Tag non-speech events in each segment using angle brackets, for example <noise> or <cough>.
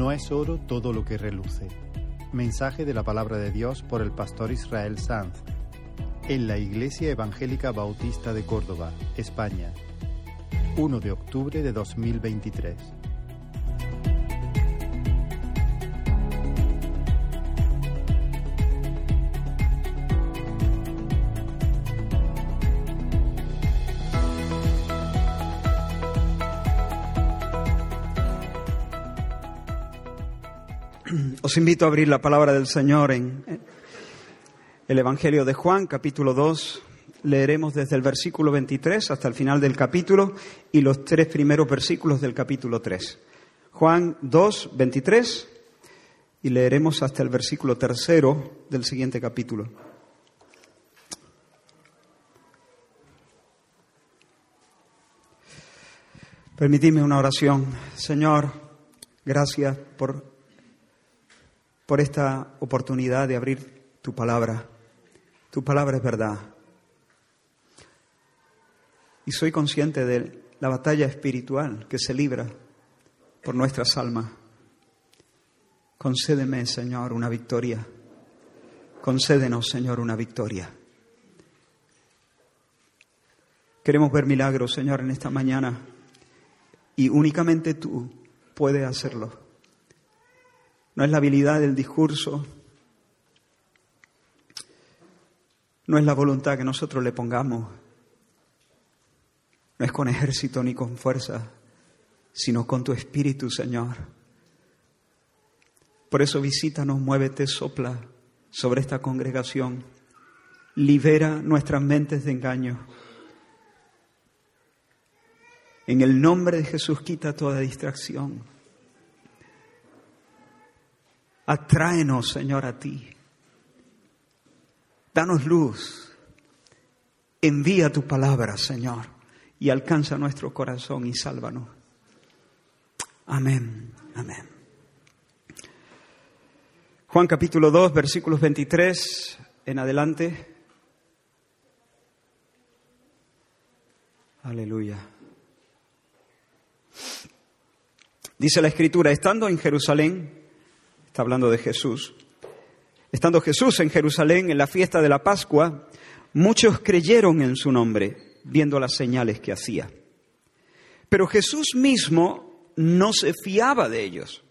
No es oro todo lo que reluce. Mensaje de la palabra de Dios por el pastor Israel Sanz en la Iglesia Evangélica Bautista de Córdoba, España, 1 de octubre de 2023. Os invito a abrir la palabra del Señor en el Evangelio de Juan, capítulo 2. Leeremos desde el versículo 23 hasta el final del capítulo y los tres primeros versículos del capítulo 3. Juan 2, 23 y leeremos hasta el versículo tercero del siguiente capítulo. Permitidme una oración. Señor, gracias por por esta oportunidad de abrir tu palabra. Tu palabra es verdad. Y soy consciente de la batalla espiritual que se libra por nuestras almas. Concédeme, Señor, una victoria. Concédenos, Señor, una victoria. Queremos ver milagros, Señor, en esta mañana. Y únicamente tú puedes hacerlo no es la habilidad del discurso, no es la voluntad que nosotros le pongamos, no es con ejército ni con fuerza, sino con tu espíritu, Señor. Por eso visítanos, muévete, sopla sobre esta congregación, libera nuestras mentes de engaño. En el nombre de Jesús quita toda distracción. Atráenos, Señor, a ti. Danos luz. Envía tu palabra, Señor, y alcanza nuestro corazón y sálvanos. Amén, amén. Juan capítulo 2, versículos 23 en adelante. Aleluya. Dice la escritura, estando en Jerusalén, hablando de Jesús. Estando Jesús en Jerusalén en la fiesta de la Pascua, muchos creyeron en su nombre, viendo las señales que hacía. Pero Jesús mismo no se fiaba de ellos,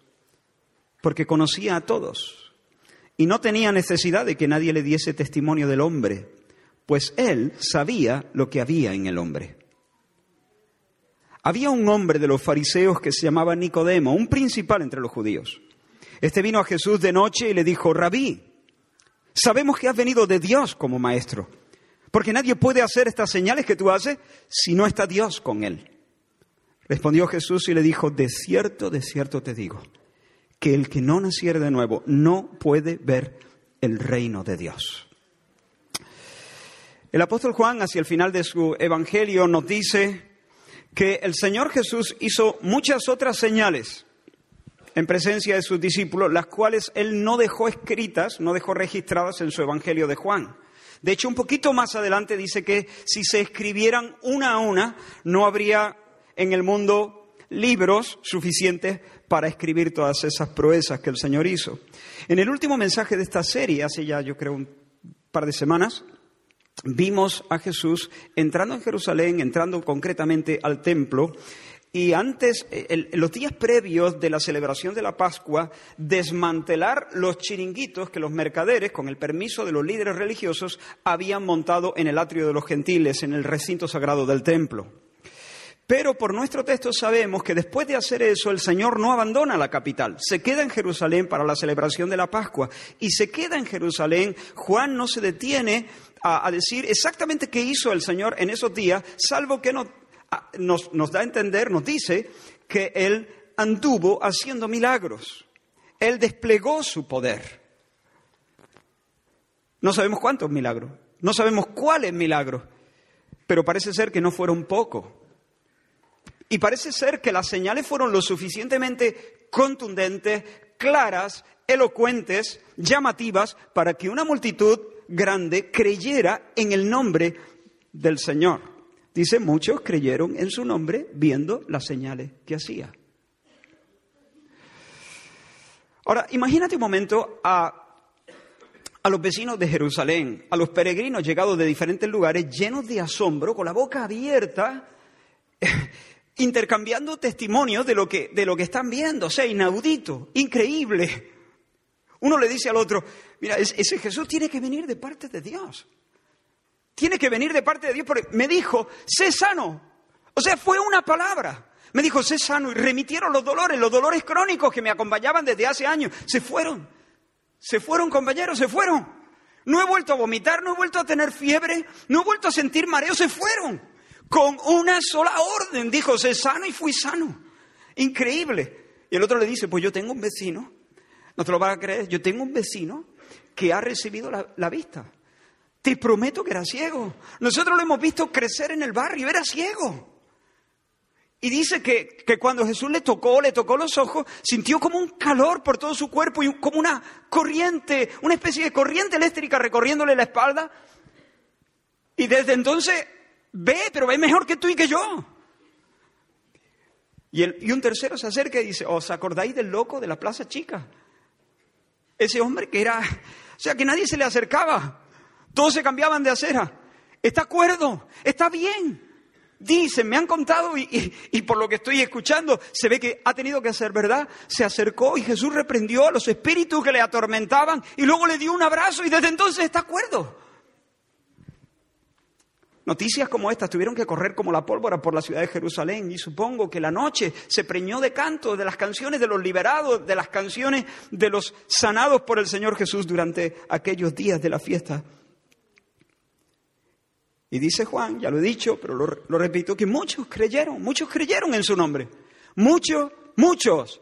porque conocía a todos y no tenía necesidad de que nadie le diese testimonio del hombre, pues él sabía lo que había en el hombre. Había un hombre de los fariseos que se llamaba Nicodemo, un principal entre los judíos. Este vino a Jesús de noche y le dijo, Rabí, sabemos que has venido de Dios como maestro, porque nadie puede hacer estas señales que tú haces si no está Dios con él. Respondió Jesús y le dijo, de cierto, de cierto te digo, que el que no naciere de nuevo no puede ver el reino de Dios. El apóstol Juan, hacia el final de su evangelio, nos dice que el Señor Jesús hizo muchas otras señales en presencia de sus discípulos, las cuales él no dejó escritas, no dejó registradas en su Evangelio de Juan. De hecho, un poquito más adelante dice que si se escribieran una a una, no habría en el mundo libros suficientes para escribir todas esas proezas que el Señor hizo. En el último mensaje de esta serie, hace ya yo creo un par de semanas, vimos a Jesús entrando en Jerusalén, entrando concretamente al templo, y antes, eh, los días previos de la celebración de la Pascua, desmantelar los chiringuitos que los mercaderes, con el permiso de los líderes religiosos, habían montado en el atrio de los gentiles, en el recinto sagrado del templo. Pero por nuestro texto sabemos que después de hacer eso el Señor no abandona la capital, se queda en Jerusalén para la celebración de la Pascua y se queda en Jerusalén. Juan no se detiene a, a decir exactamente qué hizo el Señor en esos días, salvo que no, Ah, nos, da a entender, nos dice que Él anduvo haciendo milagros. Él desplegó su poder. No sabemos cuántos milagros, no sabemos cuáles milagros, pero parece ser que no fueron pocos. Y parece ser que las señales fueron lo suficientemente contundentes, claras, elocuentes, llamativas, para que una multitud grande creyera en el nombre del Señor. Dice, muchos creyeron en su nombre viendo las señales que hacía. Ahora, imagínate un momento a, a los vecinos de Jerusalén, a los peregrinos llegados de diferentes lugares, llenos de asombro, con la boca abierta, <laughs> intercambiando testimonios de lo que, de lo que están viendo, o sea, inaudito, increíble. Uno le dice al otro, mira, ese Jesús tiene que venir de parte de Dios. Tiene que venir de parte de Dios porque me dijo, sé sano. O sea, fue una palabra. Me dijo, sé sano y remitieron los dolores, los dolores crónicos que me acompañaban desde hace años. Se fueron. Se fueron, compañeros, se fueron. No he vuelto a vomitar, no he vuelto a tener fiebre, no he vuelto a sentir mareo, se fueron. Con una sola orden, dijo, sé sano y fui sano. Increíble. Y el otro le dice, pues yo tengo un vecino, no te lo vas a creer, yo tengo un vecino que ha recibido la, la vista. Te prometo que era ciego. Nosotros lo hemos visto crecer en el barrio, era ciego. Y dice que, que, cuando Jesús le tocó, le tocó los ojos, sintió como un calor por todo su cuerpo y como una corriente, una especie de corriente eléctrica recorriéndole la espalda. Y desde entonces ve, pero ve mejor que tú y que yo. Y, y un tercero se acerca y dice, ¿os acordáis del loco de la Plaza Chica? Ese hombre que era, o sea, que nadie se le acercaba. Todos se cambiaban de acera. Está acuerdo, está bien. Dicen, me han contado y, y, por lo que estoy escuchando, se ve que ha tenido que hacer verdad. Se acercó y Jesús reprendió a los espíritus que le atormentaban y luego le dio un abrazo y desde entonces está acuerdo. Noticias como estas tuvieron que correr como la pólvora por la ciudad de Jerusalén y supongo que la noche se preñó de canto, de las canciones de los liberados, de las canciones de los sanados por el Señor Jesús durante aquellos días de la fiesta y dice Juan, ya lo he dicho, pero lo, repito, que muchos creyeron, muchos creyeron en su nombre. Muchos, muchos,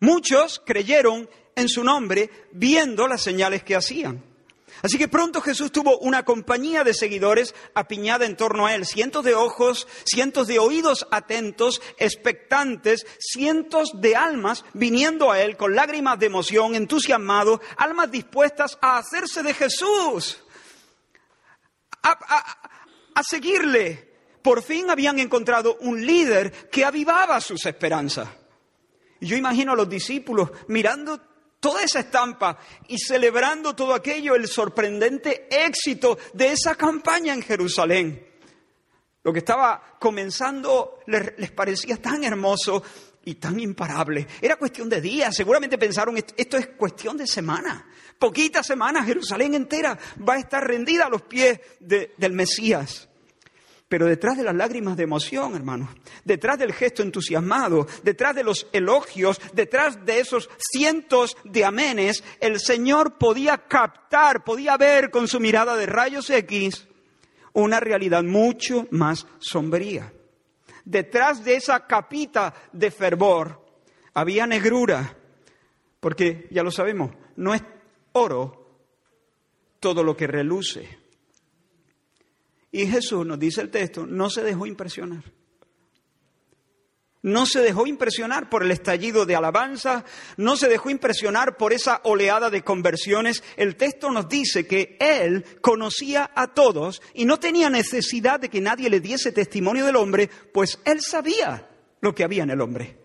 muchos creyeron en su nombre viendo las señales que hacían. Así que pronto Jesús tuvo una compañía de seguidores apiñada en torno a él, cientos de ojos, cientos de oídos atentos, expectantes, cientos de almas viniendo a él con lágrimas de emoción, entusiasmados, almas dispuestas a hacerse de Jesús a, seguirle. Por fin habían encontrado un líder que avivaba sus esperanzas. Yo imagino a los discípulos mirando toda esa estampa y celebrando todo aquello, el sorprendente éxito de esa campaña en Jerusalén. Lo que estaba comenzando les, parecía tan hermoso y tan imparable. Era cuestión de días. Seguramente pensaron, esto es cuestión de semana. Poquitas semanas, Jerusalén entera va a estar rendida a los pies del Mesías. Pero detrás de las lágrimas de emoción, hermanos, detrás del gesto entusiasmado, detrás de los elogios, detrás de esos cientos de amenes, el Señor podía captar, podía ver con su mirada de rayos X una realidad mucho más sombría. Detrás de esa capita de fervor había negrura, porque ya lo sabemos, no es oro todo lo que reluce. Y Jesús, nos dice el texto, no se dejó impresionar. No se dejó impresionar por el estallido de alabanza, no se dejó impresionar por esa oleada de conversiones. El texto nos dice que Él conocía a todos y no tenía necesidad de que nadie le diese testimonio del hombre, pues Él sabía lo que había en el hombre.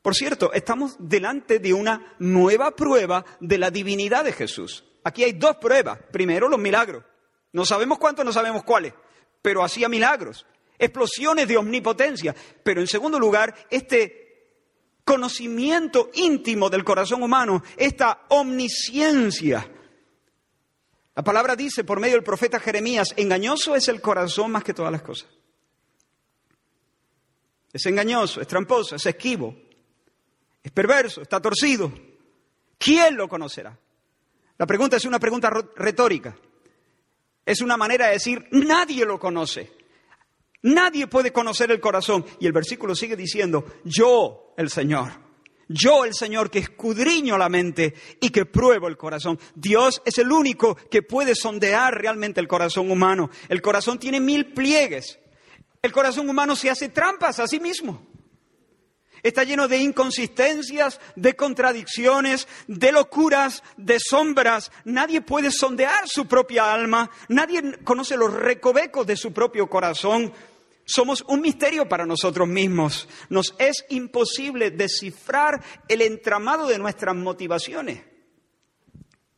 Por cierto, estamos delante de una nueva prueba de la divinidad de Jesús. Aquí hay dos pruebas. Primero, los milagros. No sabemos cuántos, no sabemos cuáles, pero hacía milagros, explosiones de omnipotencia. Pero en segundo lugar, este conocimiento íntimo del corazón humano, esta omnisciencia. La palabra dice por medio del profeta Jeremías, engañoso es el corazón más que todas las cosas. Es engañoso, es tramposo, es esquivo, es perverso, está torcido. ¿Quién lo conocerá? La pregunta es una pregunta retórica. Es una manera de decir, nadie lo conoce. Nadie puede conocer el corazón. Y el versículo sigue diciendo, yo el Señor, yo el Señor que escudriño la mente y que pruebo el corazón. Dios es el único que puede sondear realmente el corazón humano. El corazón tiene mil pliegues. El corazón humano se hace trampas a sí mismo. Está lleno de inconsistencias, de contradicciones, de locuras, de sombras. Nadie puede sondear su propia alma. Nadie conoce los recovecos de su propio corazón. Somos un misterio para nosotros mismos. Nos es imposible descifrar el entramado de nuestras motivaciones.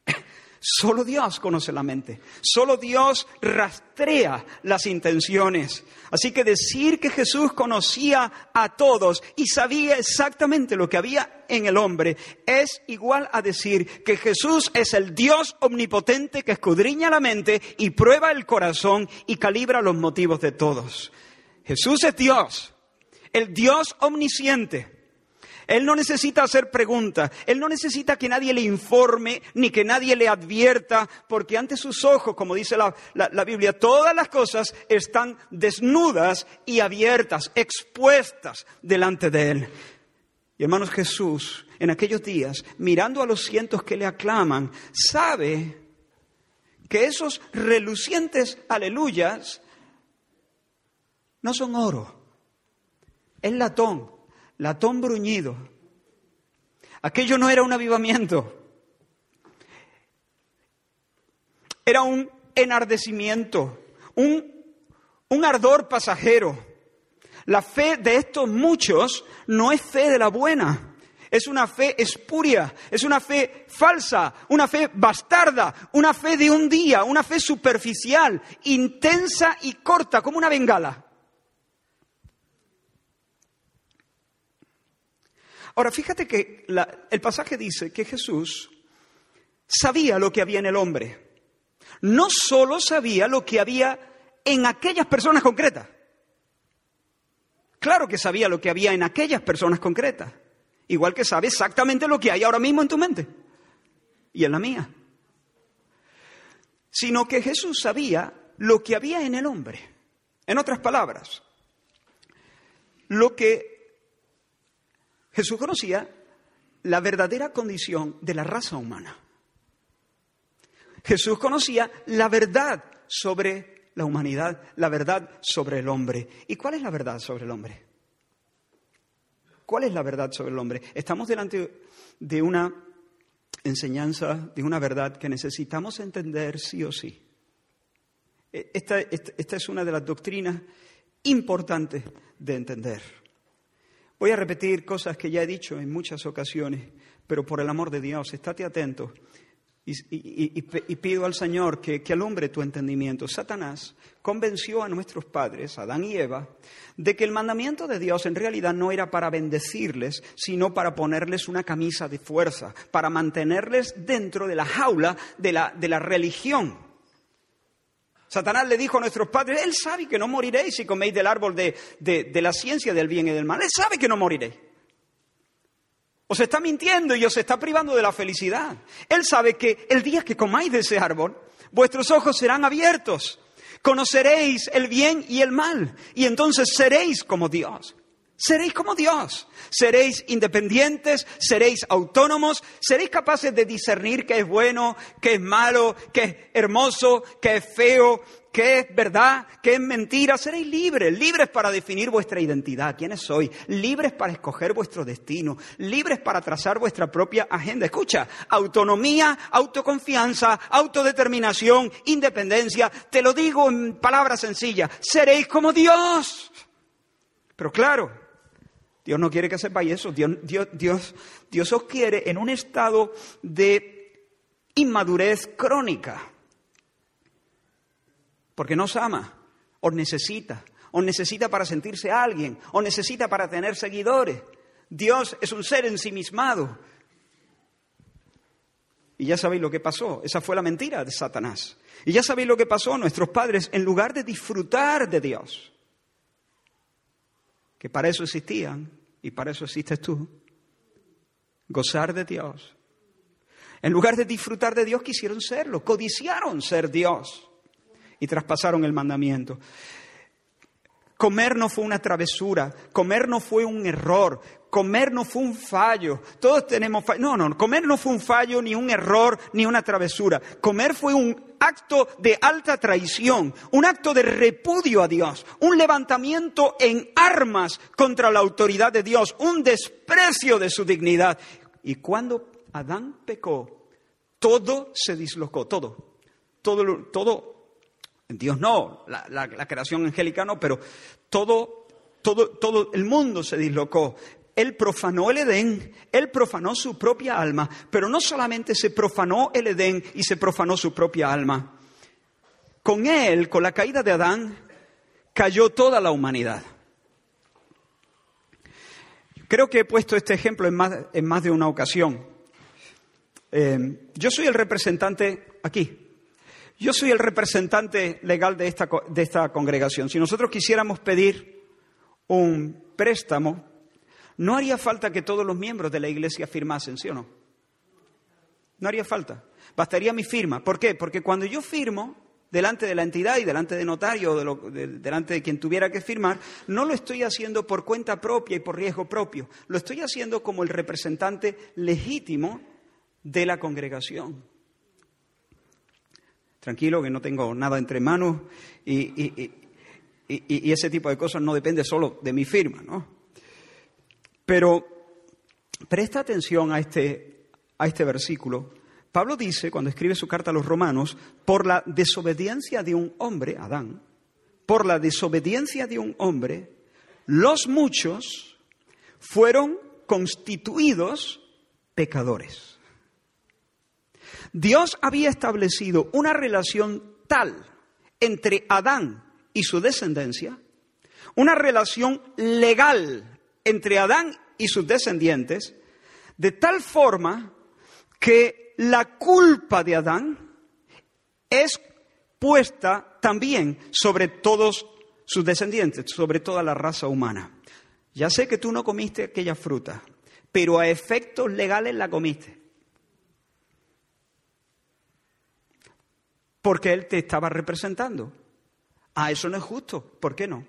<laughs> Solo Dios conoce la mente. Solo Dios rastrea las intenciones. Así que decir que Jesús conocía a todos y sabía exactamente lo que había en el hombre es igual a decir que Jesús es el Dios omnipotente que escudriña la mente y prueba el corazón y calibra los motivos de todos. Jesús es Dios, el Dios omnisciente. Él no necesita hacer preguntas, Él no necesita que nadie le informe ni que nadie le advierta, porque ante sus ojos, como dice la, Biblia, todas las cosas están desnudas y abiertas, expuestas delante de Él. Y hermanos Jesús, en aquellos días, mirando a los cientos que le aclaman, sabe que esos relucientes aleluyas no son oro, es latón, latón bruñido. Aquello no era un avivamiento, era un enardecimiento, un, un ardor pasajero. La fe de estos muchos no es fe de la buena, es una fe espuria, es una fe falsa, una fe bastarda, una fe de un día, una fe superficial, intensa y corta como una bengala. Ahora, fíjate que el pasaje dice que Jesús sabía lo que había en el hombre. No solo sabía lo que había en aquellas personas concretas. Claro que sabía lo que había en aquellas personas concretas. Igual que sabe exactamente lo que hay ahora mismo en tu mente y en la mía. Sino que Jesús sabía lo que había en el hombre. En otras palabras, lo que Jesús conocía la verdadera condición de la raza humana. Jesús conocía la verdad sobre la humanidad, la verdad sobre el hombre. ¿Y cuál es la verdad sobre el hombre? ¿Cuál es la verdad sobre el hombre? Estamos delante de una enseñanza, de una verdad que necesitamos entender sí o sí. E, esta, esta es una de las doctrinas importantes de entender. Voy a repetir cosas que ya he dicho en muchas ocasiones, pero por el amor de Dios, estate atento y, pido al Señor que, alumbre tu entendimiento. Satanás convenció a nuestros padres, Adán y Eva, de que el mandamiento de Dios en realidad no era para bendecirles, sino para ponerles una camisa de fuerza, para mantenerles dentro de la jaula de la, de la religión. Satanás le dijo a nuestros padres, Él sabe que no moriréis si coméis del árbol de, la ciencia del bien y del mal. Él sabe que no moriréis. Os está mintiendo y os está privando de la felicidad. Él sabe que el día que comáis de ese árbol, vuestros ojos serán abiertos. Conoceréis el bien y el mal. Y entonces seréis como Dios. Seréis como Dios. Seréis independientes, seréis autónomos, seréis capaces de discernir qué es bueno, qué es malo, qué es hermoso, qué es feo, qué es verdad, qué es mentira. Seréis libres, libres para definir vuestra identidad, quiénes sois, libres para escoger vuestro destino, libres para trazar vuestra propia agenda. Escucha, autonomía, autoconfianza, autodeterminación, independencia. Te lo digo en palabras sencillas, seréis como Dios. Pero claro, Dios no quiere que sepáis eso. Dios, Dios, Dios, os quiere en un estado de inmadurez crónica. Porque no os ama, os necesita. Os necesita para sentirse alguien, os necesita para tener seguidores. Dios es un ser ensimismado. Y ya sabéis lo que pasó. Esa fue la mentira de Satanás. Y ya sabéis lo que pasó. Nuestros padres, en lugar de disfrutar de Dios, que para eso existían, y para eso existes tú, gozar de Dios. En lugar de disfrutar de Dios, quisieron serlo, codiciaron ser Dios y traspasaron el mandamiento. Comer no fue una travesura, comer no fue un error, comer no fue un fallo. Todos tenemos fallo. No, no, comer no fue un fallo, ni un error, ni una travesura. Comer fue un acto de alta traición, un acto de repudio a Dios, un levantamiento en armas contra la autoridad de Dios, un desprecio de su dignidad. Y cuando Adán pecó, todo se dislocó, todo, todo, todo Dios no, la, la creación angélica no, pero todo, todo, todo el mundo se dislocó. Él profanó el Edén, él profanó su propia alma, pero no solamente se profanó el Edén y se profanó su propia alma. Con él, con la caída de Adán, cayó toda la humanidad. Creo que he puesto este ejemplo en más, en más de una ocasión. Eh, yo soy el representante aquí. Yo soy el representante legal de esta, de esta congregación. Si nosotros quisiéramos pedir un préstamo, no haría falta que todos los miembros de la iglesia firmasen, ¿sí o no? No haría falta. Bastaría mi firma. ¿Por qué? Porque cuando yo firmo, delante de la entidad y delante de notario, o delante de quien tuviera que firmar, no lo estoy haciendo por cuenta propia y por riesgo propio, lo estoy haciendo como el representante legítimo de la congregación. Tranquilo, que no tengo nada entre manos y, y ese tipo de cosas no depende solo de mi firma, ¿no? Pero presta atención a este, a este versículo Pablo dice, cuando escribe su carta a los romanos, por la desobediencia de un hombre, Adán, por la desobediencia de un hombre, los muchos fueron constituidos pecadores. Dios había establecido una relación tal entre Adán y su descendencia, una relación legal entre Adán y sus descendientes, de tal forma que la culpa de Adán es puesta también sobre todos sus descendientes, sobre toda la raza humana. Ya sé que tú no comiste aquella fruta, pero a efectos legales la comiste. Porque Él te estaba representando. Ah, eso no es justo. ¿Por qué no?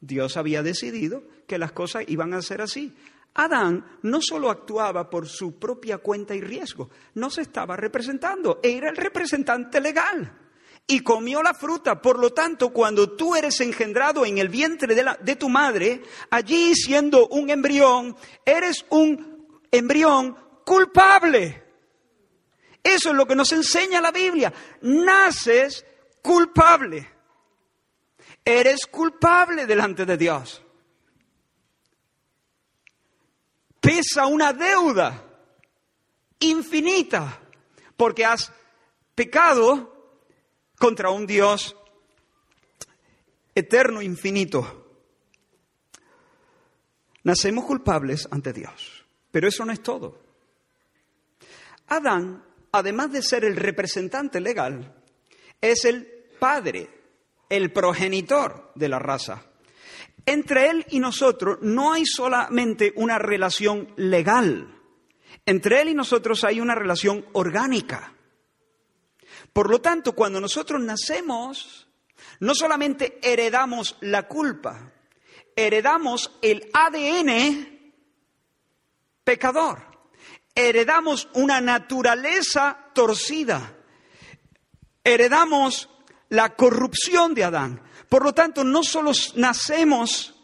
Dios había decidido que las cosas iban a ser así. Adán no solo actuaba por su propia cuenta y riesgo, no se estaba representando, era el representante legal y comió la fruta. Por lo tanto, cuando tú eres engendrado en el vientre de, de, tu madre, allí siendo un embrión, eres un embrión culpable. Eso es lo que nos enseña la Biblia. Naces culpable. Eres culpable delante de Dios. pesa una deuda infinita porque has pecado contra un Dios eterno, infinito. Nacemos culpables ante Dios, pero eso no es todo. Adán, además de ser el representante legal, es el padre, el progenitor de la raza. Entre Él y nosotros no hay solamente una relación legal. Entre Él y nosotros hay una relación orgánica. Por lo tanto, cuando nosotros nacemos, no solamente heredamos la culpa, heredamos el ADN pecador, heredamos una naturaleza torcida, heredamos la corrupción de Adán, por lo tanto, no solo nacemos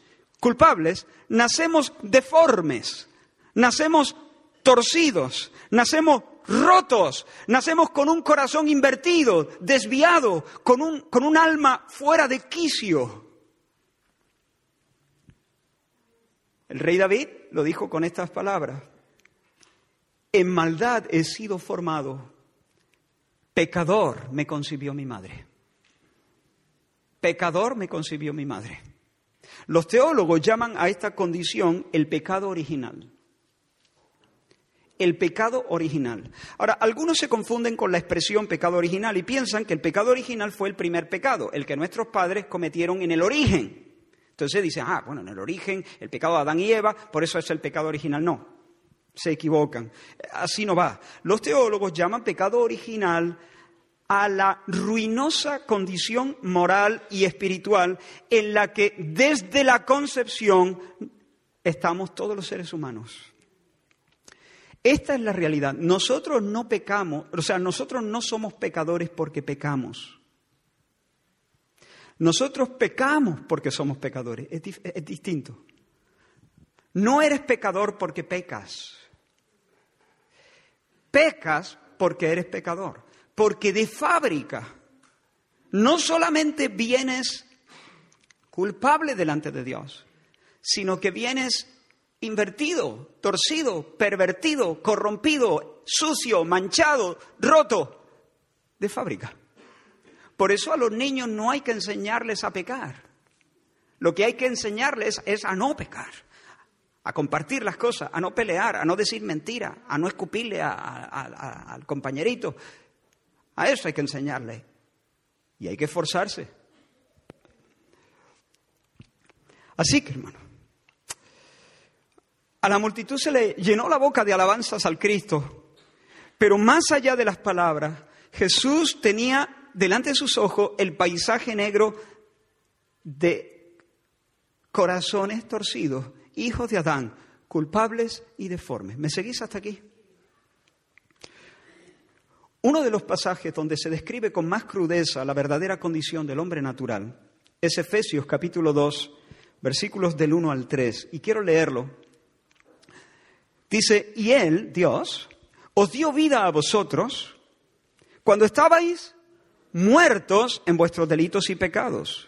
culpables, nacemos deformes, nacemos torcidos, nacemos rotos, nacemos con un corazón invertido, desviado, con un, con un alma fuera de quicio. El rey David lo dijo con estas palabras. En maldad he sido formado, pecador me concibió mi madre. Pecador me concibió mi madre. Los teólogos llaman a esta condición el pecado original. El pecado original. Ahora, algunos se confunden con la expresión pecado original y piensan que el pecado original fue el primer pecado, el que nuestros padres cometieron en el origen. Entonces dicen, ah, bueno, en el origen, el pecado de Adán y Eva, por eso es el pecado original. No, se equivocan. Así no va. Los teólogos llaman pecado original a la ruinosa condición moral y espiritual en la que desde la concepción estamos todos los seres humanos. Esta es la realidad. Nosotros no pecamos, o sea, nosotros no somos pecadores porque pecamos. Nosotros pecamos porque somos pecadores. Es, distinto. No eres pecador porque pecas. Pecas porque eres pecador porque de fábrica no solamente vienes culpable delante de Dios, sino que vienes invertido, torcido, pervertido, corrompido, sucio, manchado, roto de fábrica. Por eso a los niños no hay que enseñarles a pecar. Lo que hay que enseñarles es a no pecar, a compartir las cosas, a no pelear, a no decir mentira, a no escupirle al compañerito. A eso hay que enseñarle. Y hay que esforzarse. Así que, hermano, a la multitud se le llenó la boca de alabanzas al Cristo, pero más allá de las palabras, Jesús tenía delante de sus ojos el paisaje negro de corazones torcidos, hijos de Adán, culpables y deformes. ¿Me seguís hasta aquí? Uno de los pasajes donde se describe con más crudeza la verdadera condición del hombre natural es Efesios capítulo 2, versículos del 1 al 3, y quiero leerlo. Dice, y Él, Dios, os dio vida a vosotros cuando estabais muertos en vuestros delitos y pecados,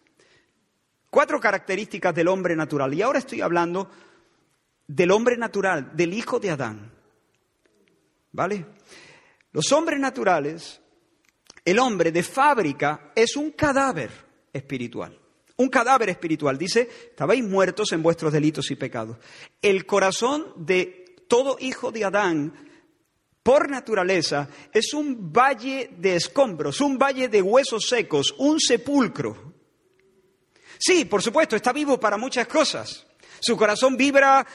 Cuatro características del hombre natural. Y ahora estoy hablando del hombre natural, del hijo de Adán. ¿Vale? Los hombres naturales, el hombre de fábrica es un cadáver espiritual un cadáver espiritual. Dice, estabais muertos en vuestros delitos y pecados. El corazón de todo hijo de Adán, por naturaleza, es un valle de escombros, un valle de huesos secos, un sepulcro. Sí, por supuesto, está vivo para muchas cosas. Su corazón vibra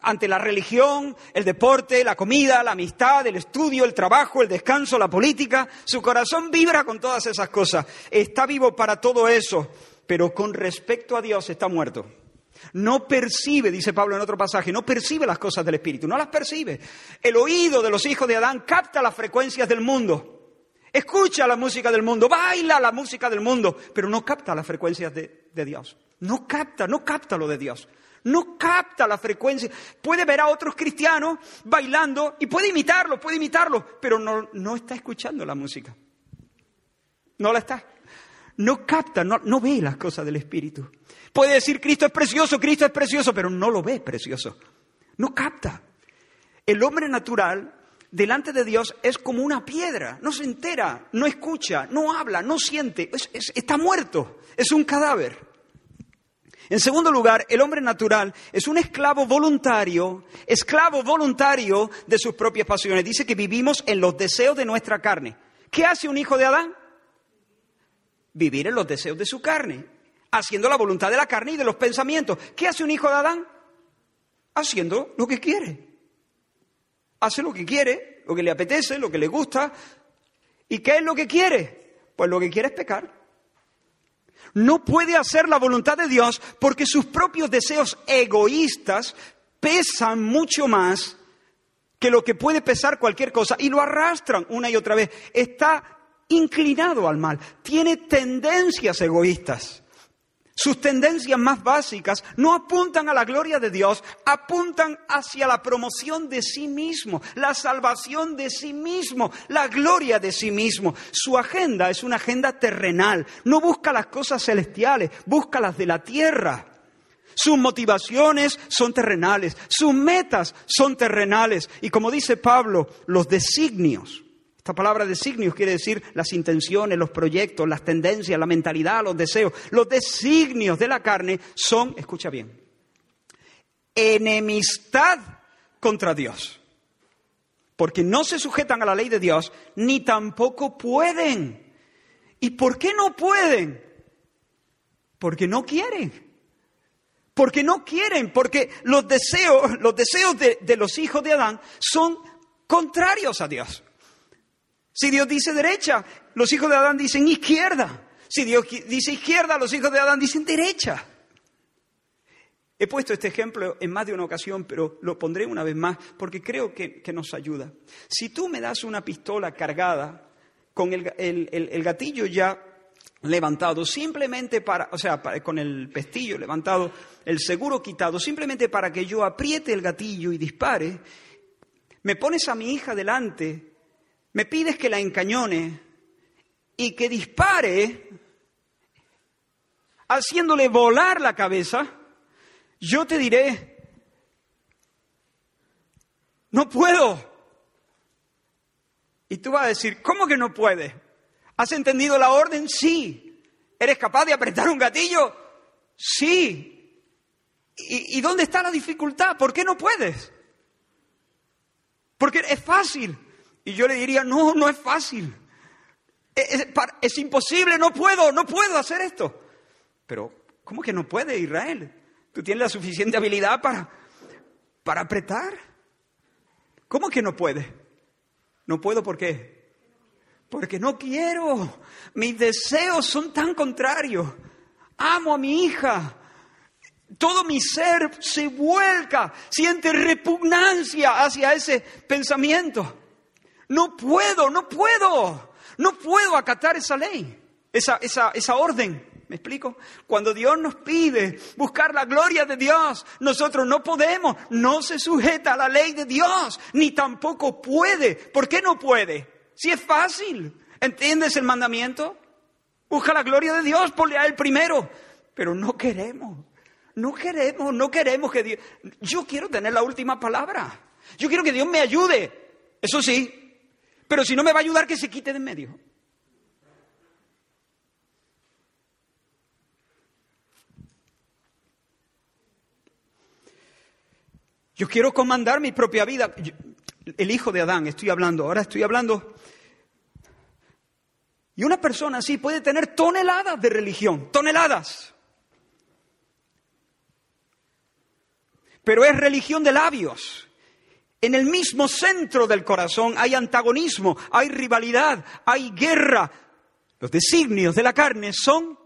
ante la religión, el deporte, la comida, la amistad, el estudio, el trabajo, el descanso, la política. Su corazón vibra con todas esas cosas. Está vivo para todo eso pero con respecto a Dios está muerto. No percibe, dice Pablo en otro pasaje, no percibe las cosas del Espíritu, no las percibe. El oído de los hijos de Adán capta las frecuencias del mundo, escucha la música del mundo, baila la música del mundo, pero no capta las frecuencias de, Dios. No capta, no capta lo de Dios. No capta la frecuencia. Puede ver a otros cristianos bailando y puede imitarlo, puede imitarlo, pero no, no está escuchando la música. No la está no capta, no, ve las cosas del Espíritu. Puede decir Cristo es precioso, Cristo es precioso, pero no lo ve precioso. No capta. El hombre natural delante de Dios es como una piedra, no se entera, no escucha, no habla, no siente, está muerto, es un cadáver. En segundo lugar, el hombre natural es un esclavo voluntario, esclavo voluntario de sus propias pasiones. Dice que vivimos en los deseos de nuestra carne. ¿Qué hace un hijo de Adán? vivir en los deseos de su carne, haciendo la voluntad de la carne y de los pensamientos. ¿Qué hace un hijo de Adán? Haciendo lo que quiere. Hace lo que quiere, lo que le apetece, lo que le gusta. ¿Y qué es lo que quiere? Pues lo que quiere es pecar. No puede hacer la voluntad de Dios porque sus propios deseos egoístas pesan mucho más que lo que puede pesar cualquier cosa y lo arrastran una y otra vez. Está inclinado al mal, tiene tendencias egoístas. Sus tendencias más básicas no apuntan a la gloria de Dios, apuntan hacia la promoción de sí mismo, la salvación de sí mismo, la gloria de sí mismo. Su agenda es una agenda terrenal, no busca las cosas celestiales, busca las de la tierra. Sus motivaciones son terrenales, sus metas son terrenales y como dice Pablo, los designios esta palabra designios quiere decir las intenciones, los proyectos, las tendencias, la mentalidad, los deseos. Los designios de la carne son, escucha bien, enemistad contra Dios. Porque no se sujetan a la ley de Dios, ni tampoco pueden. ¿Y por qué no pueden? Porque no quieren. Porque no quieren, porque los deseos, los deseos de, de los hijos de Adán son contrarios a Dios. Si Dios dice derecha, los hijos de Adán dicen izquierda. Si Dios dice izquierda, los hijos de Adán dicen derecha. He puesto este ejemplo en más de una ocasión, pero lo pondré una vez más porque creo que, nos ayuda. Si tú me das una pistola cargada con el, gatillo ya levantado, simplemente para, o sea, con el pestillo levantado, el seguro quitado, simplemente para que yo apriete el gatillo y dispare, me pones a mi hija delante, me pides que la encañone y que dispare haciéndole volar la cabeza, yo te diré, no puedo. Y tú vas a decir, ¿cómo que no puedes? ¿Has entendido la orden? Sí. ¿Eres capaz de apretar un gatillo? Sí. ¿Y, dónde está la dificultad? ¿Por qué no puedes? Porque es fácil. Y yo le diría, no, no es fácil. Es, es, imposible, no puedo, no puedo hacer esto. Pero, ¿cómo que no puede Israel? ¿Tú tienes la suficiente habilidad para, para apretar? ¿Cómo que no puede? No puedo, ¿por qué? Porque no quiero. Mis deseos son tan contrarios. Amo a mi hija. Todo mi ser se vuelca, siente repugnancia hacia ese pensamiento. No puedo, no puedo, no puedo acatar esa ley, esa, esa, esa orden. ¿Me explico? Cuando Dios nos pide buscar la gloria de Dios, nosotros no podemos, no se sujeta a la ley de Dios, ni tampoco puede. ¿Por qué no puede? Si es fácil. ¿Entiendes el mandamiento? Busca la gloria de Dios, ponle a Él primero. Pero no queremos, no queremos, no queremos que Dios... Yo quiero tener la última palabra. Yo quiero que Dios me ayude. Eso sí. Pero si no me va a ayudar, que se quite de en medio. Yo quiero comandar mi propia vida. el hijo de Adán, estoy hablando, ahora estoy hablando. Y una persona así puede tener toneladas de religión, toneladas. Pero es religión de labios. En el mismo centro del corazón hay antagonismo, hay rivalidad, hay guerra. Los designios de la carne son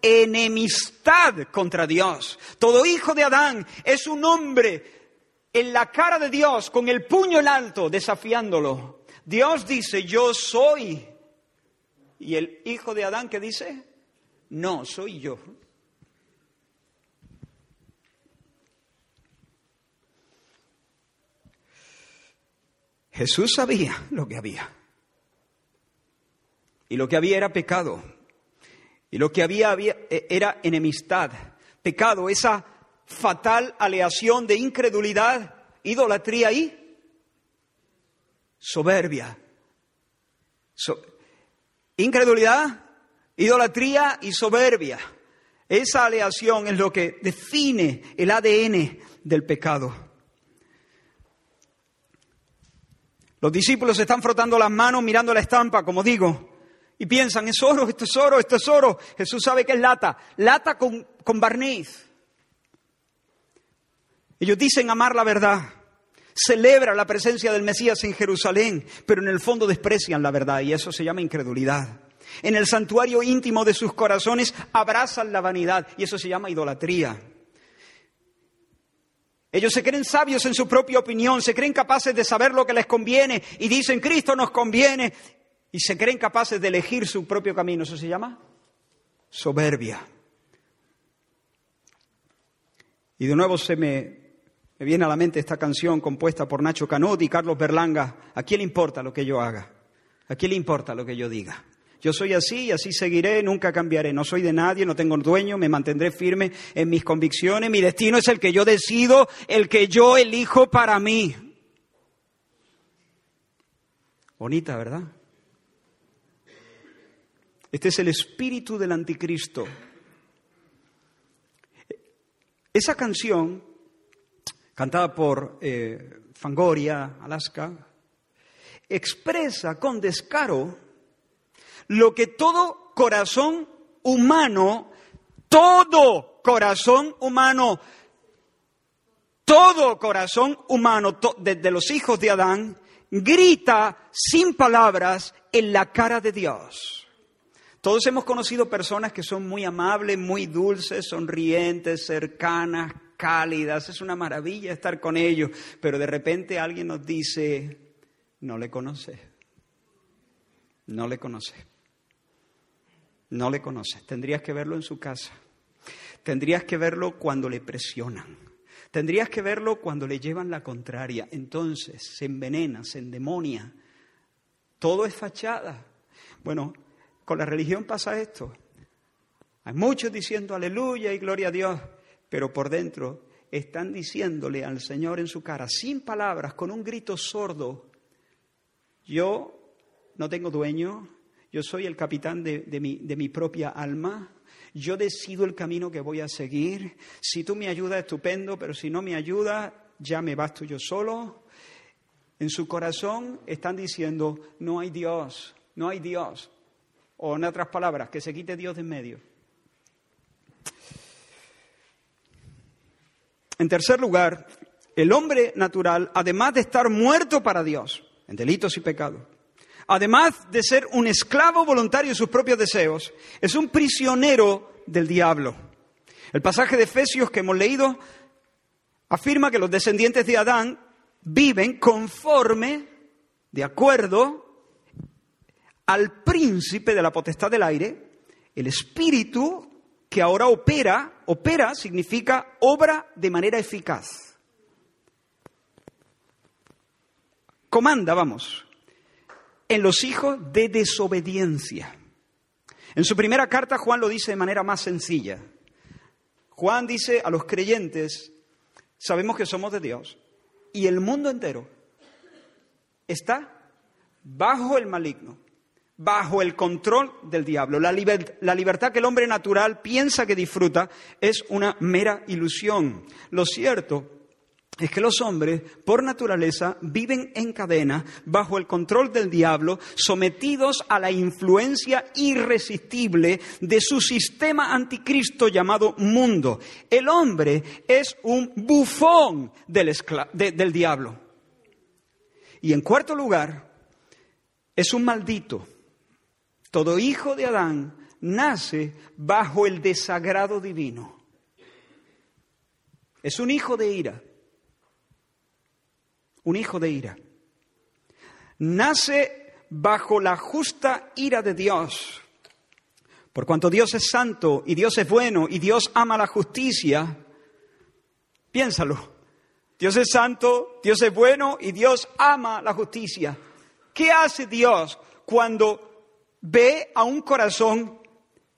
enemistad contra Dios. Todo hijo de Adán es un hombre en la cara de Dios con el puño en alto desafiándolo. Dios dice, yo soy. Y el hijo de Adán que dice, no, soy yo. Jesús sabía lo que había. Y lo que había era pecado. Y lo que había, e, era enemistad, pecado, esa fatal aleación de incredulidad, idolatría y soberbia. incredulidad, idolatría y soberbia. Esa aleación es lo que define el ADN del pecado. Los discípulos están frotando las manos mirando la estampa, como digo, y piensan, es oro, esto es oro, esto es oro. Jesús sabe que es lata, lata con, con barniz. Ellos dicen amar la verdad, celebran la presencia del Mesías en Jerusalén, pero en el fondo desprecian la verdad y eso se llama incredulidad. En el santuario íntimo de sus corazones abrazan la vanidad y eso se llama idolatría. Ellos se creen sabios en su propia opinión, se creen capaces de saber lo que les conviene y dicen, Cristo nos conviene y se creen capaces de elegir su propio camino. ¿Eso se llama? Soberbia. Y de nuevo se me, viene a la mente esta canción compuesta por Nacho Canot y Carlos Berlanga. ¿A quién le importa lo que yo haga? ¿A quién le importa lo que yo diga? Yo soy así y así seguiré, nunca cambiaré. No soy de nadie, no tengo dueño, me mantendré firme en mis convicciones. Mi destino es el que yo decido, el que yo elijo para mí. Bonita, ¿verdad? Este es el espíritu del anticristo. Esa canción, cantada por eh, Fangoria, Alaska, expresa con descaro lo que todo corazón humano, todo corazón humano, todo corazón humano, desde los hijos de Adán, grita sin palabras en la cara de Dios. Todos hemos conocido personas que son muy amables, muy dulces, sonrientes, cercanas, cálidas. Es una maravilla estar con ellos, pero de repente alguien nos dice, no le conoces, no le conoces, no le conoces. Tendrías que verlo en su casa, tendrías que verlo cuando le presionan, tendrías que verlo cuando le llevan la contraria. Entonces se envenena, se endemonia. Todo es fachada. Bueno, con la religión pasa esto. Hay muchos diciendo aleluya y gloria a Dios, pero por dentro están diciéndole al Señor en su cara, sin palabras, con un grito sordo, yo no tengo dueño, yo soy el capitán de, mi, mi propia alma, yo decido el camino que voy a seguir, si tú me ayudas, estupendo, pero si no me ayudas, ya me basto yo solo. En su corazón están diciendo, no hay Dios, no hay Dios. O en otras palabras, que se quite Dios de en medio. En tercer lugar, el hombre natural, además de estar muerto para Dios, en delitos y pecados, además de ser un esclavo voluntario de sus propios deseos, es un prisionero del diablo. El pasaje de Efesios que hemos leído afirma que los descendientes de Adán viven conforme, de acuerdo, al príncipe de la potestad del aire, el espíritu que ahora opera, opera significa obra de manera eficaz. Comanda, vamos, en los hijos de desobediencia. En su primera carta Juan lo dice de manera más sencilla. Juan dice a los creyentes, sabemos que somos de Dios y el mundo entero está bajo el maligno bajo el control del diablo. La, libertad que el hombre natural piensa que disfruta es una mera ilusión. Lo cierto es que los hombres, por naturaleza, viven en cadena, bajo el control del diablo, sometidos a la influencia irresistible de su sistema anticristo llamado mundo. El hombre es un bufón del, del diablo. Y en cuarto lugar, es un maldito todo hijo de Adán nace bajo el desagrado divino. Es un hijo de ira. Un hijo de ira. Nace bajo la justa ira de Dios. Por cuanto Dios es santo y Dios es bueno y Dios ama la justicia, piénsalo. Dios es santo, Dios es bueno y Dios ama la justicia. ¿Qué hace Dios cuando ve a un corazón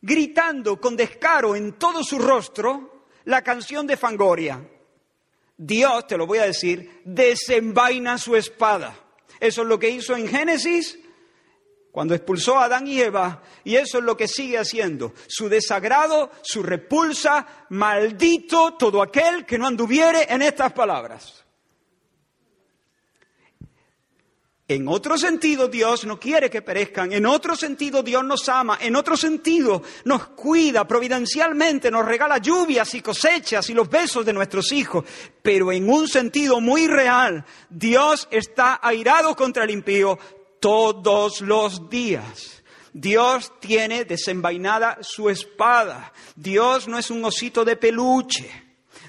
gritando con descaro en todo su rostro la canción de Fangoria. Dios, te lo voy a decir, desenvaina su espada. Eso es lo que hizo en Génesis cuando expulsó a Adán y Eva, y eso es lo que sigue haciendo. Su desagrado, su repulsa, maldito todo aquel que no anduviere en estas palabras. En otro sentido, Dios no quiere que perezcan. En otro sentido, Dios nos ama. En otro sentido, nos cuida providencialmente, nos regala lluvias y cosechas y los besos de nuestros hijos. Pero en un sentido muy real, Dios está airado contra el impío todos los días. Dios tiene desenvainada su espada. Dios no es un osito de peluche.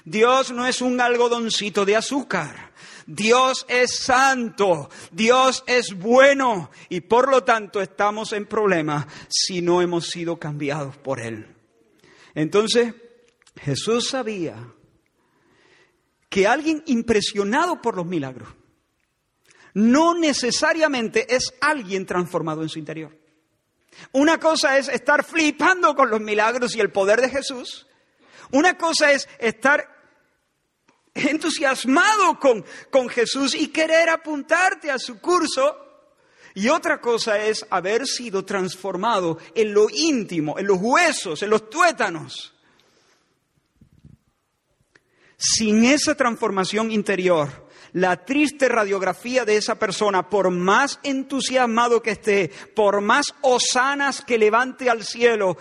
Dios no es un algodoncito de azúcar. Dios es santo, Dios es bueno y por lo tanto estamos en problemas si no hemos sido cambiados por Él. Entonces, Jesús sabía que alguien impresionado por los milagros no necesariamente es alguien transformado en su interior. Una cosa es estar flipando con los milagros y el poder de Jesús. Una cosa es estar entusiasmado con, con Jesús y querer apuntarte a su curso. Y otra cosa es haber sido transformado en lo íntimo, en los huesos, en los tuétanos. Sin esa transformación interior, la triste radiografía de esa persona, por más entusiasmado que esté, por más osanas que levante al cielo,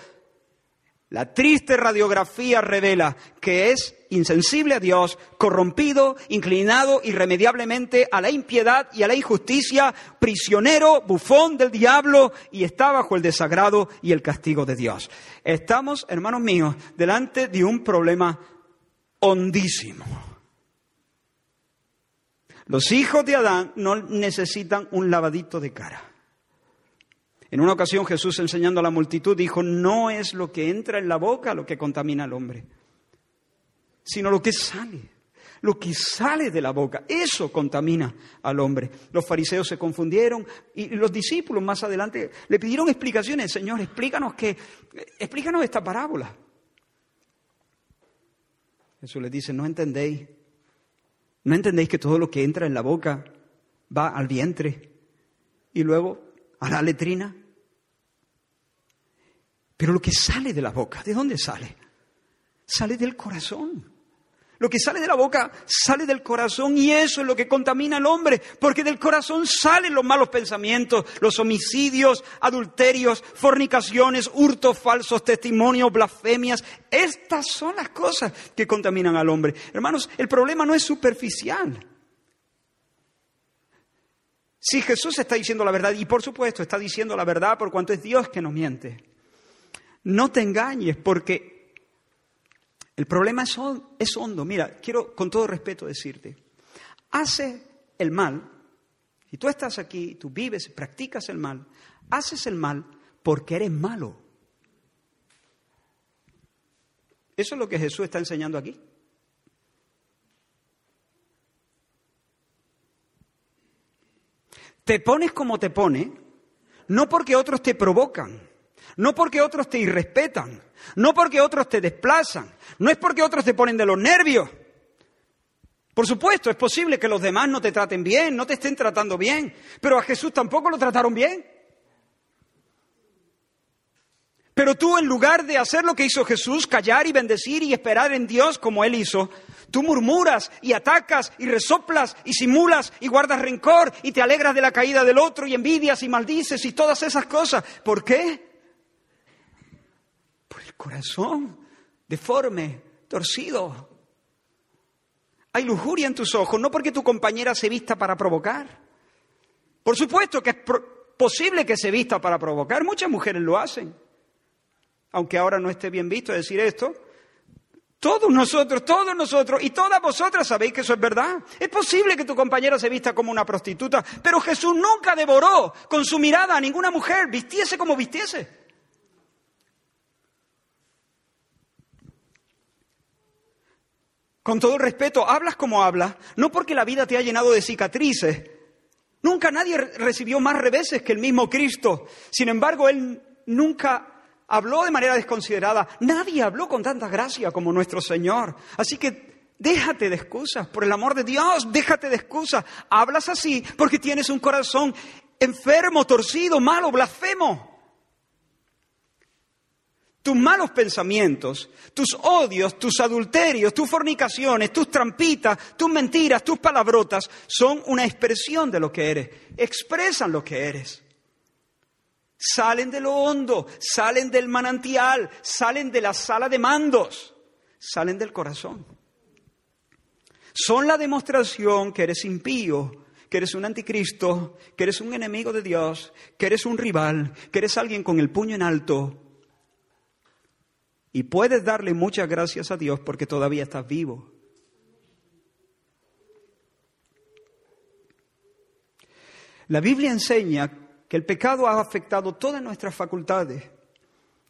La triste radiografía revela que es insensible a Dios, corrompido, inclinado irremediablemente a la impiedad y a la injusticia, prisionero, bufón del diablo y está bajo el desagrado y el castigo de Dios. Estamos, hermanos míos, delante de un problema hondísimo. Los hijos de Adán no necesitan un lavadito de cara. En una ocasión Jesús enseñando a la multitud dijo, no es lo que entra en la boca lo que contamina al hombre, sino lo que sale. Lo que sale de la boca, eso contamina al hombre. Los fariseos se confundieron y los discípulos más adelante le pidieron explicaciones. Señor, explícanos que, explícanos esta parábola. Jesús les dice, no entendéis. No entendéis que todo lo que entra en la boca va al vientre y luego a la letrina. Pero lo que sale de la boca, ¿de dónde sale? Sale del corazón. Lo que sale de la boca sale del corazón y eso es lo que contamina al hombre, porque del corazón salen los malos pensamientos, los homicidios, adulterios, fornicaciones, hurtos, falsos testimonios, blasfemias. Estas son las cosas que contaminan al hombre. Hermanos, el problema no es superficial. Si Jesús está diciendo la verdad, y por supuesto está diciendo la verdad por cuanto es Dios que nos miente, no te engañes porque el problema es, hondo. Mira, quiero con todo respeto decirte, hace el mal, y tú estás aquí, tú vives, practicas el mal, haces el mal porque eres malo. Eso es lo que Jesús está enseñando aquí. Te pones como te pone, no porque otros te provocan, no porque otros te irrespetan, no porque otros te desplazan, no es porque otros te ponen de los nervios. Por supuesto, es posible que los demás no te traten bien, no te estén tratando bien, pero a Jesús tampoco lo trataron bien. Pero tú, en lugar de hacer lo que hizo Jesús, callar y bendecir y esperar en Dios como Él hizo, tú murmuras y atacas y resoplas y simulas y guardas rencor y te alegras de la caída del otro y envidias y maldices y todas esas cosas. ¿Por qué? Corazón deforme, torcido. Hay lujuria en tus ojos, no porque tu compañera se vista para provocar. Por supuesto que es posible que se vista para provocar, muchas mujeres lo hacen. Aunque ahora no esté bien visto decir esto, todos nosotros, todos nosotros y todas vosotras sabéis que eso es verdad. Es posible que tu compañera se vista como una prostituta, pero Jesús nunca devoró con su mirada a ninguna mujer, vistiese como vistiese. Con todo el respeto, hablas como hablas, no porque la vida te ha llenado de cicatrices. Nunca nadie recibió más reveses que el mismo Cristo. Sin embargo, Él nunca habló de manera desconsiderada. Nadie habló con tanta gracia como nuestro Señor. Así que déjate de excusas, por el amor de Dios, déjate de excusas. Hablas así porque tienes un corazón enfermo, torcido, malo, blasfemo tus malos pensamientos, tus odios, tus adulterios, tus fornicaciones, tus trampitas, tus mentiras, tus palabrotas, son una expresión de lo que eres, expresan lo que eres. Salen de lo hondo, salen del manantial, salen de la sala de mandos, salen del corazón. Son la demostración que eres impío, que eres un anticristo, que eres un enemigo de Dios, que eres un rival, que eres alguien con el puño en alto, y puedes darle muchas gracias a Dios porque todavía estás vivo. La Biblia enseña que el pecado ha afectado todas nuestras facultades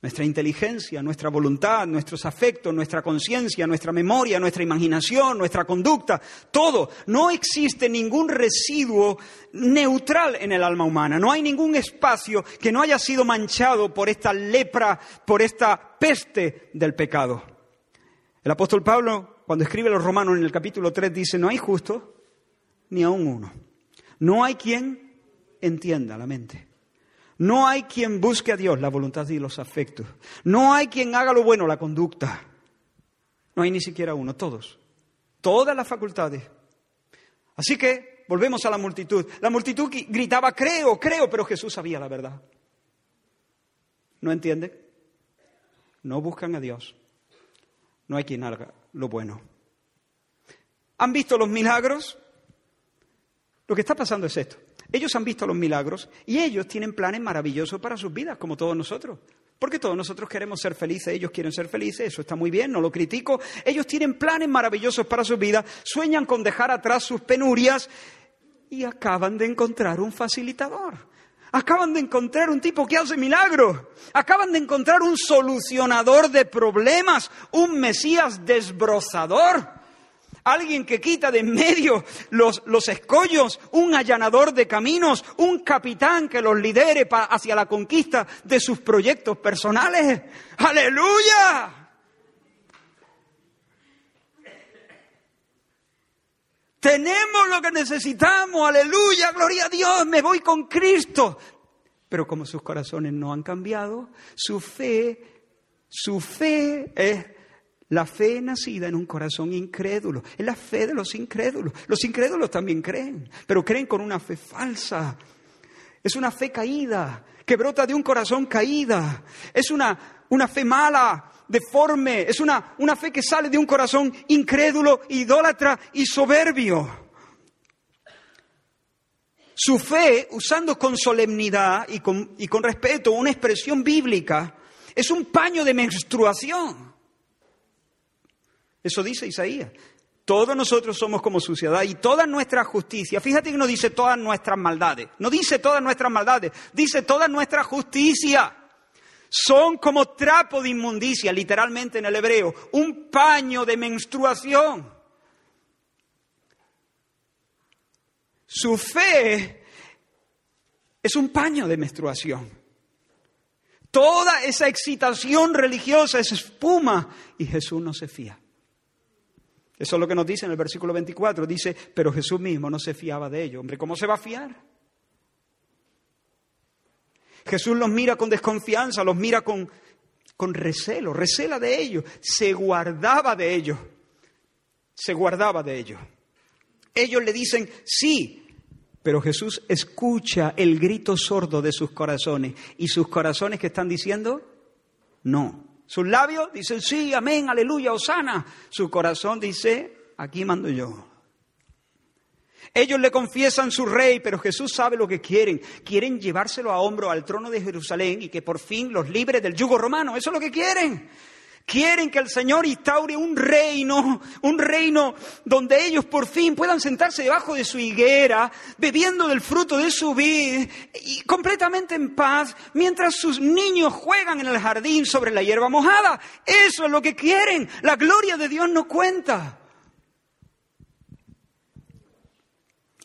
nuestra inteligencia, nuestra voluntad, nuestros afectos, nuestra conciencia, nuestra memoria, nuestra imaginación, nuestra conducta, todo. No existe ningún residuo neutral en el alma humana. No hay ningún espacio que no haya sido manchado por esta lepra, por esta peste del pecado. El apóstol Pablo, cuando escribe a los romanos en el capítulo 3, dice, no hay justo ni aún uno. No hay quien entienda la mente. No hay quien busque a Dios, la voluntad y los afectos. No hay quien haga lo bueno, la conducta. No hay ni siquiera uno, todos. Todas las facultades. Así que volvemos a la multitud. La multitud gritaba, creo, creo, pero Jesús sabía la verdad. ¿No entiende? no buscan a Dios, no hay quien haga lo bueno. ¿Han visto los milagros? Lo que está pasando es esto. Ellos han visto los milagros y ellos tienen planes maravillosos para sus vidas, como todos nosotros. Porque todos nosotros queremos ser felices, ellos quieren ser felices, eso está muy bien, no lo critico. Ellos tienen planes maravillosos para sus vidas, sueñan con dejar atrás sus penurias y acaban de encontrar un facilitador. Acaban de encontrar un tipo que hace milagros. Acaban de encontrar un solucionador de problemas, un Mesías desbrozador. Alguien que quita de en medio los, los, escollos, un allanador de caminos, un capitán que los lidere hacia la conquista de sus proyectos personales. ¡Aleluya! Tenemos lo que necesitamos, aleluya, gloria a Dios, me voy con Cristo. Pero como sus corazones no han cambiado, su fe, su fe es la fe nacida en un corazón incrédulo. Es la fe de los incrédulos. Los incrédulos también creen, pero creen con una fe falsa. Es una fe caída, que brota de un corazón caída. Es una, una fe mala, deforme, es una, una fe que sale de un corazón incrédulo, idólatra y soberbio. Su fe, usando con solemnidad y con, y con respeto una expresión bíblica, es un paño de menstruación. Eso dice Isaías. Todos nosotros somos como suciedad y toda nuestra justicia, fíjate que no dice todas nuestras maldades, no dice todas nuestras maldades, dice toda nuestra justicia son como trapo de inmundicia, literalmente en el hebreo, un paño de menstruación. Su fe es un paño de menstruación. Toda esa excitación religiosa es espuma y Jesús no se fía. Eso es lo que nos dice en el versículo 24. Dice, pero Jesús mismo no se fiaba de ello. Hombre, ¿cómo se va a fiar? Jesús los mira con desconfianza, los mira con, con recelo, recela de ellos, se guardaba de ellos, se guardaba de ellos. Ellos le dicen, sí, pero Jesús escucha el grito sordo de sus corazones. ¿Y sus corazones que están diciendo? No. Sus labios dicen, sí, amén, aleluya, osana. Su corazón dice, aquí mando yo. Ellos le confiesan su rey, pero Jesús sabe lo que quieren. Quieren llevárselo a hombro al trono de Jerusalén y que por fin los libre del yugo romano. Eso es lo que quieren. Quieren que el Señor instaure un reino, un reino donde ellos por fin puedan sentarse debajo de su higuera, bebiendo del fruto de su vid y completamente en paz, mientras sus niños juegan en el jardín sobre la hierba mojada. Eso es lo que quieren. La gloria de Dios no cuenta.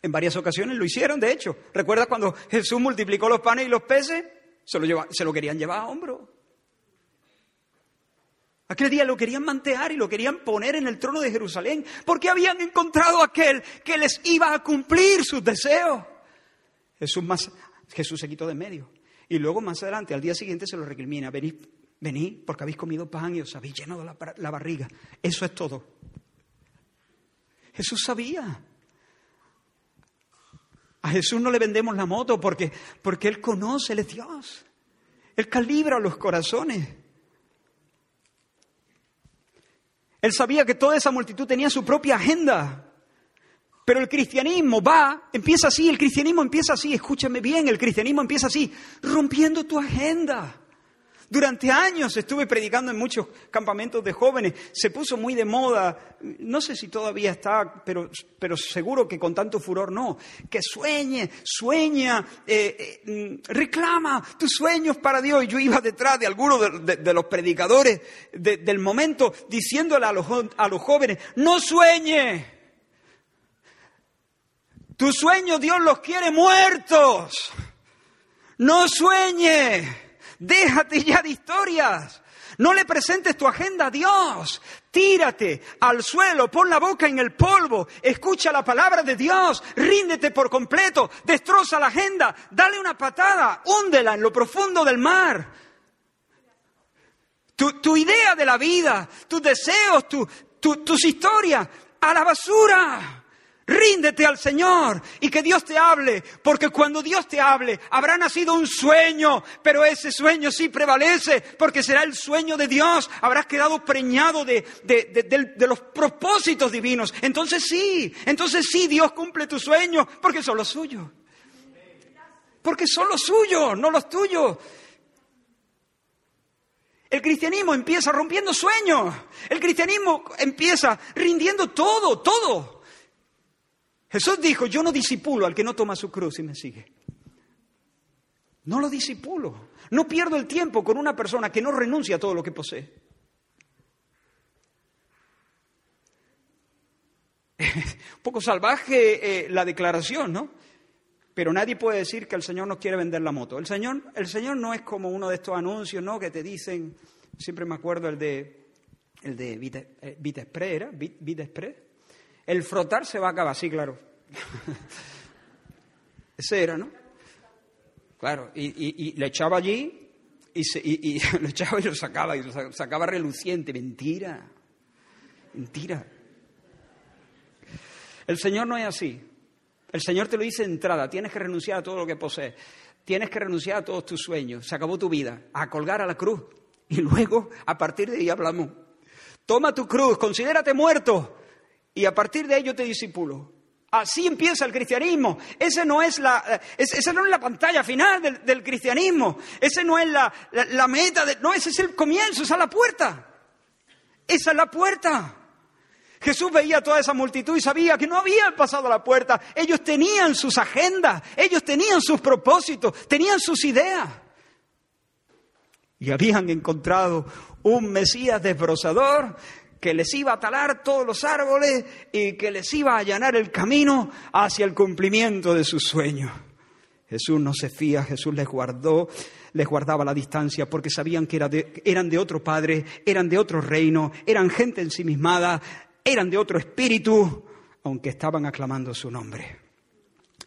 En varias ocasiones lo hicieron, de hecho. ¿Recuerdas cuando Jesús multiplicó los panes y los peces? Se lo, se lo querían llevar a hombro. Aquel día lo querían mantear y lo querían poner en el trono de Jerusalén porque habían encontrado aquel que les iba a cumplir sus deseos. Jesús, más, Jesús se quitó de medio. Y luego más adelante, al día siguiente, se lo recrimina. Venid, venid, porque habéis comido pan y os habéis llenado la, la barriga. Eso es todo. Jesús sabía a Jesús no le vendemos la moto porque, porque Él conoce, Él es Dios. Él calibra los corazones. Él sabía que toda esa multitud tenía su propia agenda. Pero el cristianismo va, empieza así, el cristianismo empieza así, escúchame bien, el cristianismo empieza así, rompiendo tu agenda. Durante años estuve predicando en muchos campamentos de jóvenes, se puso muy de moda, no sé si todavía está, pero, pero seguro que con tanto furor no, que sueñe, sueña, eh, eh, reclama tus sueños para Dios. Y yo iba detrás de algunos de, los predicadores del momento diciéndole a los, a los jóvenes, no sueñe. Tus sueños Dios los quiere muertos. No sueñe. Déjate ya de historias. No le presentes tu agenda a Dios. Tírate al suelo, pon la boca en el polvo, escucha la palabra de Dios, ríndete por completo, destroza la agenda, dale una patada, húndela en lo profundo del mar. Tu, idea de la vida, tus deseos, tus historias, a la basura. Ríndete al Señor y que Dios te hable, porque cuando Dios te hable habrá nacido un sueño, pero ese sueño sí prevalece, porque será el sueño de Dios, habrás quedado preñado de, de, los propósitos divinos. Entonces sí, entonces sí, Dios cumple tu sueño, porque son los suyos. Porque son los suyos, no los tuyos. El cristianismo empieza rompiendo sueños. El cristianismo empieza rindiendo todo, todo. Jesús dijo, yo no disipulo al que no toma su cruz y me sigue. No lo disipulo. No pierdo el tiempo con una persona que no renuncia a todo lo que posee. <laughs> Un poco salvaje eh, la declaración, ¿no? Pero nadie puede decir que el Señor no quiere vender la moto. El Señor, el Señor no es como uno de estos anuncios, ¿no? Que te dicen, siempre me acuerdo el de, el de Vitespre, ¿era? Vitespre el frotar se va a acabar, sí, claro. <laughs> Ese era, ¿no? Claro, y, le echaba allí y, y, <laughs> lo echaba y lo sacaba, y lo sacaba reluciente. Mentira, mentira. El Señor no es así. El Señor te lo dice entrada, tienes que renunciar a todo lo que posees, tienes que renunciar a todos tus sueños, se acabó tu vida, a colgar a la cruz. Y luego, a partir de ahí hablamos. Toma tu cruz, considérate muerto, y a partir de ello te disipulo. Así empieza el cristianismo. Esa no es la, esa no es la pantalla final del, cristianismo. Esa no es la, la, meta. De, no, ese es el comienzo, esa es la puerta. Esa es la puerta. Jesús veía toda esa multitud y sabía que no había pasado la puerta. Ellos tenían sus agendas, ellos tenían sus propósitos, tenían sus ideas. Y habían encontrado un Mesías desbrozador que les iba a talar todos los árboles y que les iba a allanar el camino hacia el cumplimiento de sus sueños. Jesús no se fía, Jesús les guardó, les guardaba la distancia porque sabían que eran de otro Padre, eran de otro reino, eran gente ensimismada, eran de otro espíritu, aunque estaban aclamando su nombre.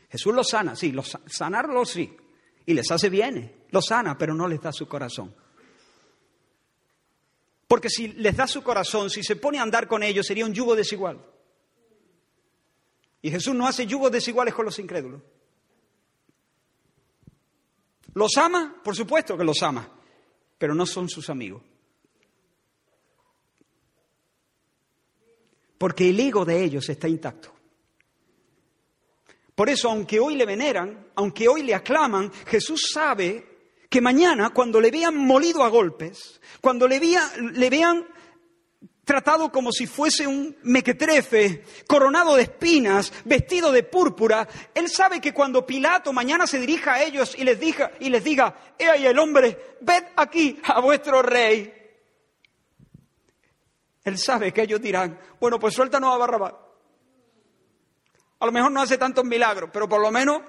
Jesús los sana, sí, los, sanarlos sí, y les hace bien, los sana, pero no les da su corazón. Porque si les da su corazón, si se pone a andar con ellos, sería un yugo desigual. Y Jesús no hace yugos desiguales con los incrédulos. ¿Los ama? Por supuesto que los ama, pero no son sus amigos. Porque el ego de ellos está intacto. Por eso, aunque hoy le veneran, aunque hoy le aclaman, Jesús sabe que mañana, cuando le vean molido a golpes, cuando le, vean tratado como si fuese un mequetrefe, coronado de espinas, vestido de púrpura, él sabe que cuando Pilato mañana se dirija a ellos y les diga, y les diga, he ahí el hombre, ved aquí a vuestro rey. Él sabe que ellos dirán, bueno, pues suéltanos a Barrabás. A lo mejor no hace tantos milagros, pero por lo menos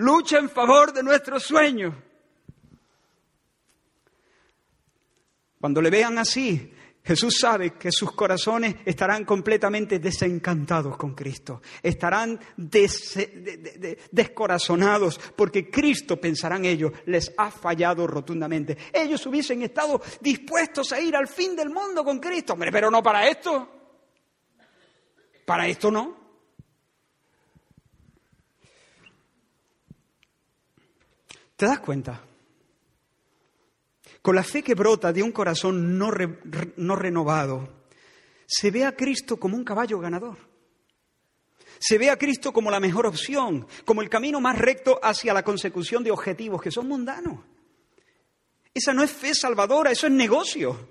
lucha en favor de nuestros sueños. Cuando le vean así, Jesús sabe que sus corazones estarán completamente desencantados con Cristo, estarán descorazonados porque Cristo, pensarán ellos, les ha fallado rotundamente. Ellos hubiesen estado dispuestos a ir al fin del mundo con Cristo, hombre, pero no para esto. Para esto no. ¿Te das cuenta? Con la fe que brota de un corazón no, no renovado, se ve a Cristo como un caballo ganador. Se ve a Cristo como la mejor opción, como el camino más recto hacia la consecución de objetivos que son mundanos. Esa no es fe salvadora, eso es negocio.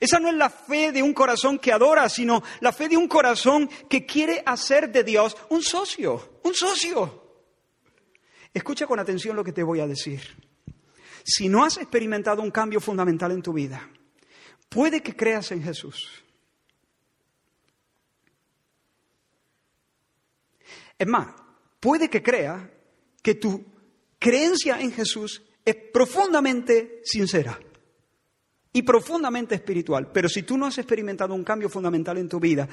Esa no es la fe de un corazón que adora, sino la fe de un corazón que quiere hacer de Dios un socio, un socio. Escucha con atención lo que te voy a decir. Si no has experimentado un cambio fundamental en tu vida, puede que creas en Jesús. Es más, puede que crea que tu creencia en Jesús es profundamente sincera y profundamente espiritual. Pero si tú no has experimentado un cambio fundamental en tu vida,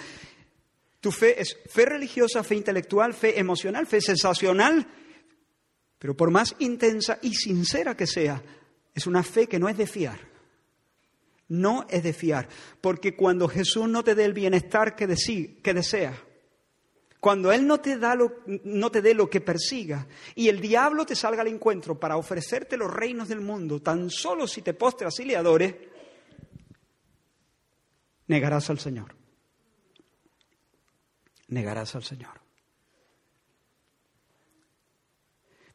tu fe es fe religiosa, fe intelectual, fe emocional, fe sensacional, pero por más intensa y sincera que sea, es una fe que no es de fiar. No es de fiar. Porque cuando Jesús no te dé el bienestar que, que desea, Cuando Él no te, da lo, no te dé lo que persiga y el diablo te salga al encuentro para ofrecerte los reinos del mundo, tan solo si te postras y le adores, negarás al Señor. Negarás al Señor.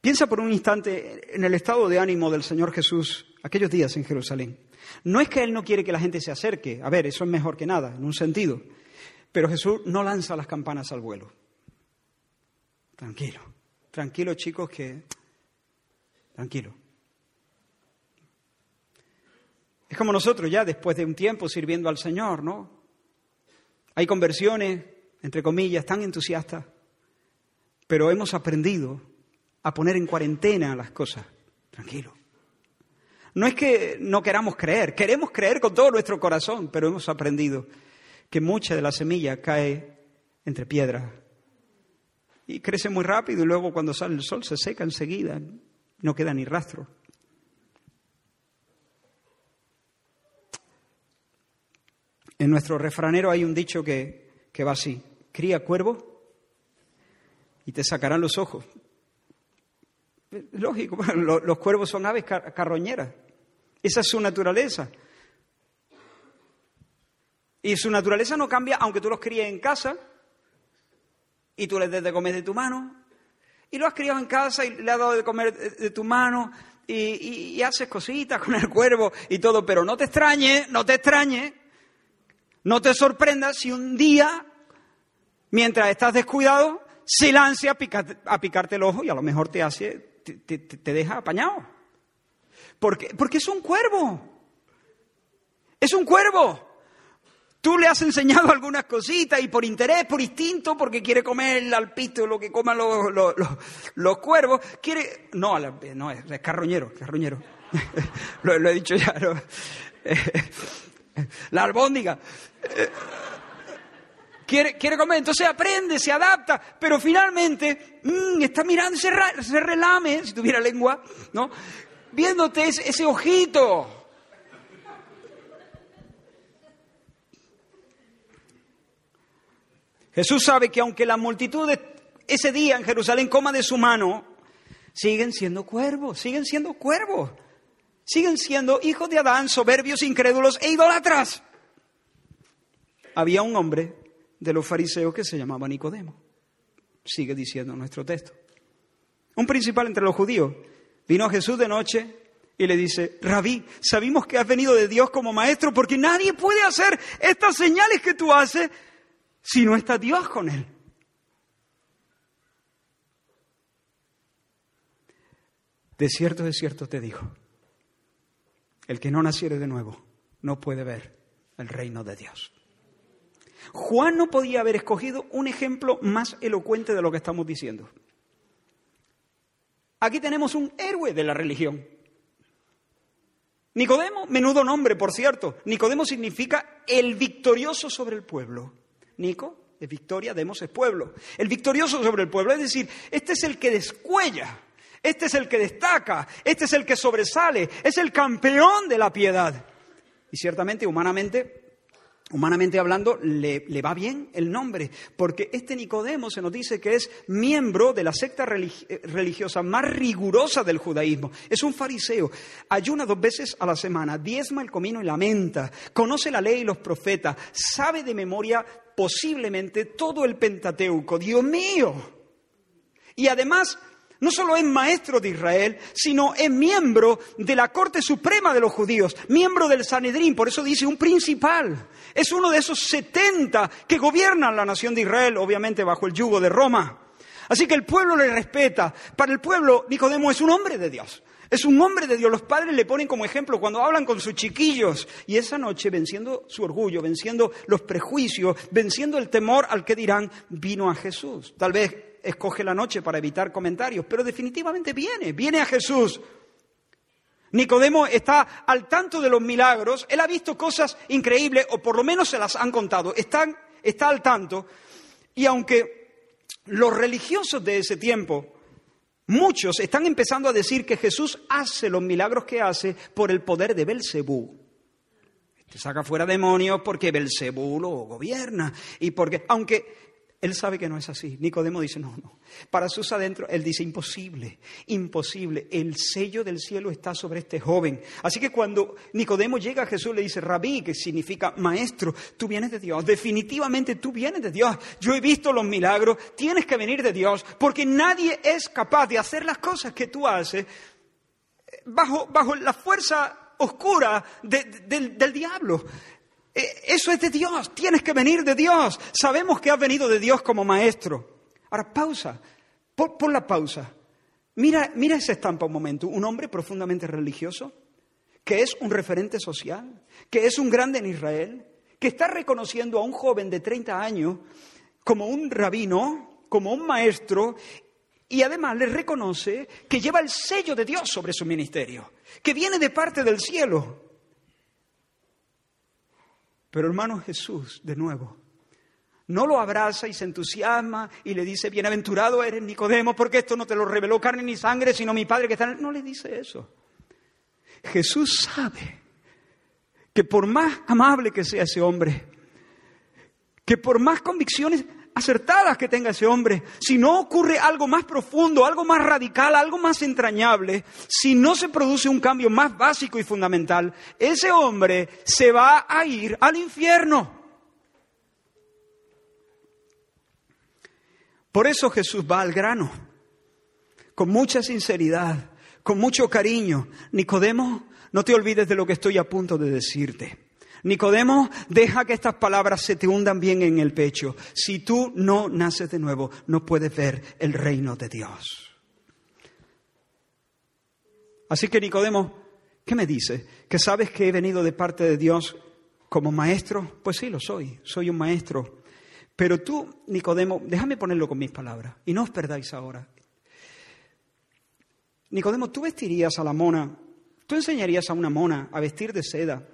Piensa por un instante en el estado de ánimo del Señor Jesús aquellos días en Jerusalén. No es que Él no quiere que la gente se acerque, a ver, eso es mejor que nada, en un sentido, pero Jesús no lanza las campanas al vuelo. Tranquilo, tranquilo chicos que... Tranquilo. Es como nosotros ya después de un tiempo sirviendo al Señor, ¿no? Hay conversiones, entre comillas, tan entusiastas, pero hemos aprendido a poner en cuarentena las cosas. Tranquilo. No es que no queramos creer, queremos creer con todo nuestro corazón, pero hemos aprendido que mucha de la semilla cae entre piedras y crece muy rápido y luego cuando sale el sol se seca enseguida, no queda ni rastro. En nuestro refranero hay un dicho que, va así, cría cuervo y te sacarán los ojos. Lógico, <laughs> los cuervos son aves carroñeras. Esa es su naturaleza. Y su naturaleza no cambia aunque tú los críes en casa y tú les des de comer de tu mano. Y lo has criado en casa y le has dado de comer de, tu mano y, haces cositas con el cuervo y todo. Pero no te extrañe, no te extrañe, no te sorprendas si un día, mientras estás descuidado, se lance a, a picarte el ojo y a lo mejor te hace te, deja apañado. Porque, porque es un cuervo. Es un cuervo. Tú le has enseñado algunas cositas y por interés, por instinto, porque quiere comer el alpito, lo que coman los, los, cuervos, quiere... No, no es, es carroñero, carroñero. <laughs> lo, he dicho ya. <laughs> La albóndiga quiere, comer, entonces aprende, se adapta, pero finalmente mm, está mirando, se, se relame, si tuviera lengua, ¿no? Viéndote ese, ojito. Jesús sabe que aunque la multitud ese día en Jerusalén coma de su mano, siguen siendo cuervos, siguen siendo cuervos, siguen siendo hijos de Adán, soberbios, incrédulos e idólatras. Había un hombre de los fariseos que se llamaba Nicodemo. Sigue diciendo nuestro texto. Un principal entre los judíos vino a Jesús de noche y le dice, Rabí, sabemos que has venido de Dios como maestro porque nadie puede hacer estas señales que tú haces si no está Dios con él. De cierto, de cierto te digo, el que no naciere de nuevo no puede ver el reino de Dios. Juan no podía haber escogido un ejemplo más elocuente de lo que estamos diciendo. Aquí tenemos un héroe de la religión. Nicodemo, menudo nombre, por cierto. Nicodemo significa el victorioso sobre el pueblo. Nico es victoria, demos es pueblo. El victorioso sobre el pueblo, es decir, este es el que descuella, este es el que destaca, este es el que sobresale, es el campeón de la piedad. Y ciertamente, humanamente, humanamente hablando, le, va bien el nombre, porque este Nicodemo se nos dice que es miembro de la secta eh, religiosa más rigurosa del judaísmo. Es un fariseo, ayuna dos veces a la semana, diezma el comino y lamenta, conoce la ley y los profetas, sabe de memoria posiblemente todo el Pentateuco. Dios mío. Y además no solo es maestro de Israel, sino es miembro de la Corte Suprema de los judíos, miembro del Sanedrín, por eso dice un principal. Es uno de esos 70 que gobiernan la nación de Israel, obviamente bajo el yugo de Roma. Así que el pueblo le respeta. Para el pueblo, Nicodemo es un hombre de Dios. Es un hombre de Dios. Los padres le ponen como ejemplo cuando hablan con sus chiquillos. Y esa noche, venciendo su orgullo, venciendo los prejuicios, venciendo el temor al que dirán, vino a Jesús. Tal vez escoge la noche para evitar comentarios, pero definitivamente viene, viene a Jesús. Nicodemo está al tanto de los milagros, él ha visto cosas increíbles, o por lo menos se las han contado, está, está al tanto, y aunque los religiosos de ese tiempo, muchos están empezando a decir que Jesús hace los milagros que hace por el poder de Belcebú. Te saca fuera demonios porque Belcebú lo gobierna, y porque, aunque Él sabe que no es así. Nicodemo dice, no, no. Para sus adentros, él dice, imposible, imposible. El sello del cielo está sobre este joven. Así que cuando Nicodemo llega a Jesús, le dice, rabí, que significa maestro, tú vienes de Dios. Definitivamente tú vienes de Dios. Yo he visto los milagros, tienes que venir de Dios, porque nadie es capaz de hacer las cosas que tú haces bajo, bajo la fuerza oscura del diablo. Eh, eso es de Dios, tienes que venir de Dios. Sabemos que has venido de Dios como maestro. Ahora, pausa, pon, la pausa. Mira, mira esa estampa un momento. Un hombre profundamente religioso, que es un referente social, que es un grande en Israel, que está reconociendo a un joven de 30 años como un rabino, como un maestro, y además le reconoce que lleva el sello de Dios sobre su ministerio, que viene de parte del cielo. Pero hermano Jesús, de nuevo, no lo abraza y se entusiasma y le dice, bienaventurado eres Nicodemo, porque esto no te lo reveló carne ni sangre, sino mi Padre que está en... No le dice eso. Jesús sabe que por más amable que sea ese hombre, que por más convicciones acertadas que tenga ese hombre, si no ocurre algo más profundo, algo más radical, algo más entrañable, si no se produce un cambio más básico y fundamental, ese hombre se va a ir al infierno. Por eso Jesús va al grano, con mucha sinceridad, con mucho cariño. Nicodemo, no te olvides de lo que estoy a punto de decirte. Nicodemo, deja que estas palabras se te hundan bien en el pecho. Si tú no naces de nuevo, no puedes ver el reino de Dios. Así que Nicodemo, ¿qué me dice? ¿Que sabes que he venido de parte de Dios como maestro? Pues sí, lo soy, soy un maestro. Pero tú, Nicodemo, déjame ponerlo con mis palabras y no os perdáis ahora. Nicodemo, tú vestirías a la mona, tú enseñarías a una mona a vestir de seda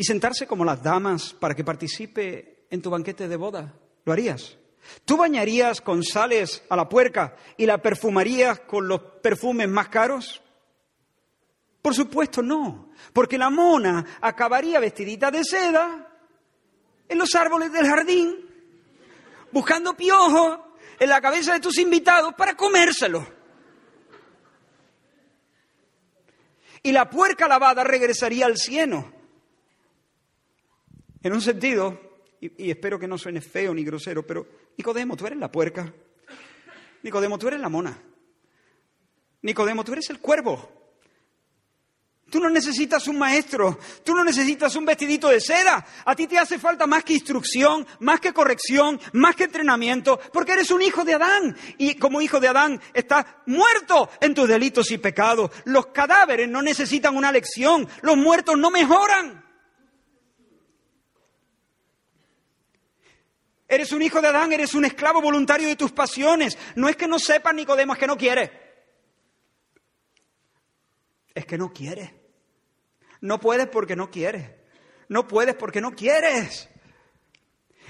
y sentarse como las damas para que participe en tu banquete de boda. ¿Lo harías? ¿Tú bañarías con sales a la puerca y la perfumarías con los perfumes más caros? Por supuesto no, porque la mona acabaría vestidita de seda en los árboles del jardín, buscando piojos en la cabeza de tus invitados para comérselo. Y la puerca lavada regresaría al cieno en un sentido, y, espero que no suene feo ni grosero, pero Nicodemo, tú eres la puerca. Nicodemo, tú eres la mona. Nicodemo, tú eres el cuervo. Tú no necesitas un maestro, tú no necesitas un vestidito de seda. A ti te hace falta más que instrucción, más que corrección, más que entrenamiento, porque eres un hijo de Adán. Y como hijo de Adán estás muerto en tus delitos y pecados. Los cadáveres no necesitan una lección, los muertos no mejoran. Eres un hijo de Adán, eres un esclavo voluntario de tus pasiones. No es que no sepas, Nicodemo, es que no quiere. Es que no quiere. No puedes porque no quieres. No puedes porque no quieres.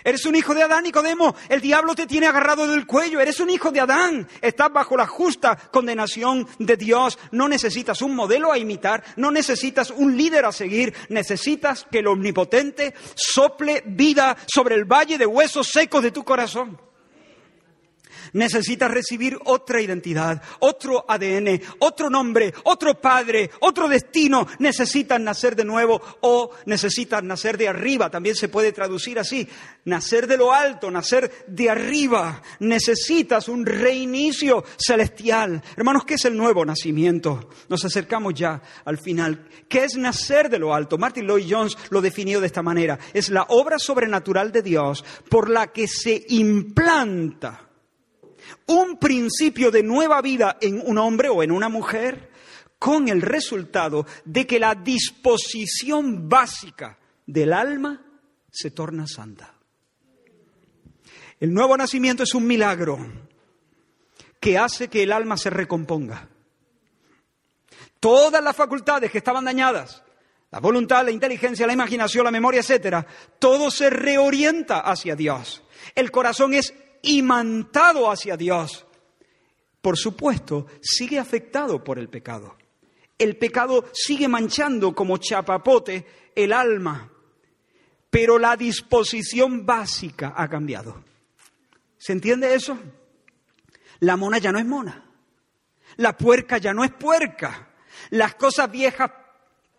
Eres un hijo de Adán, Nicodemo. El diablo te tiene agarrado del cuello. Eres un hijo de Adán. Estás bajo la justa condenación de Dios. No necesitas un modelo a imitar. No necesitas un líder a seguir. Necesitas que el omnipotente sople vida sobre el valle de huesos secos de tu corazón. Necesitas recibir otra identidad, otro ADN, otro nombre, otro padre, otro destino. Necesitas nacer de nuevo o necesitas nacer de arriba. También se puede traducir así. Nacer de lo alto, nacer de arriba. Necesitas un reinicio celestial. Hermanos, ¿qué es el nuevo nacimiento? Nos acercamos ya al final. ¿Qué es nacer de lo alto? Martin Lloyd Jones lo definió de esta manera. Es la obra sobrenatural de Dios por la que se implanta un principio de nueva vida en un hombre o en una mujer con el resultado de que la disposición básica del alma se torna santa. El nuevo nacimiento es un milagro que hace que el alma se recomponga. Todas las facultades que estaban dañadas, la voluntad, la inteligencia, la imaginación, la memoria, etcétera, todo se reorienta hacia Dios. El corazón es imantado hacia Dios, por supuesto, sigue afectado por el pecado. El pecado sigue manchando como chapapote el alma, pero la disposición básica ha cambiado. ¿Se entiende eso? La mona ya no es mona. La puerca ya no es puerca. Las cosas viejas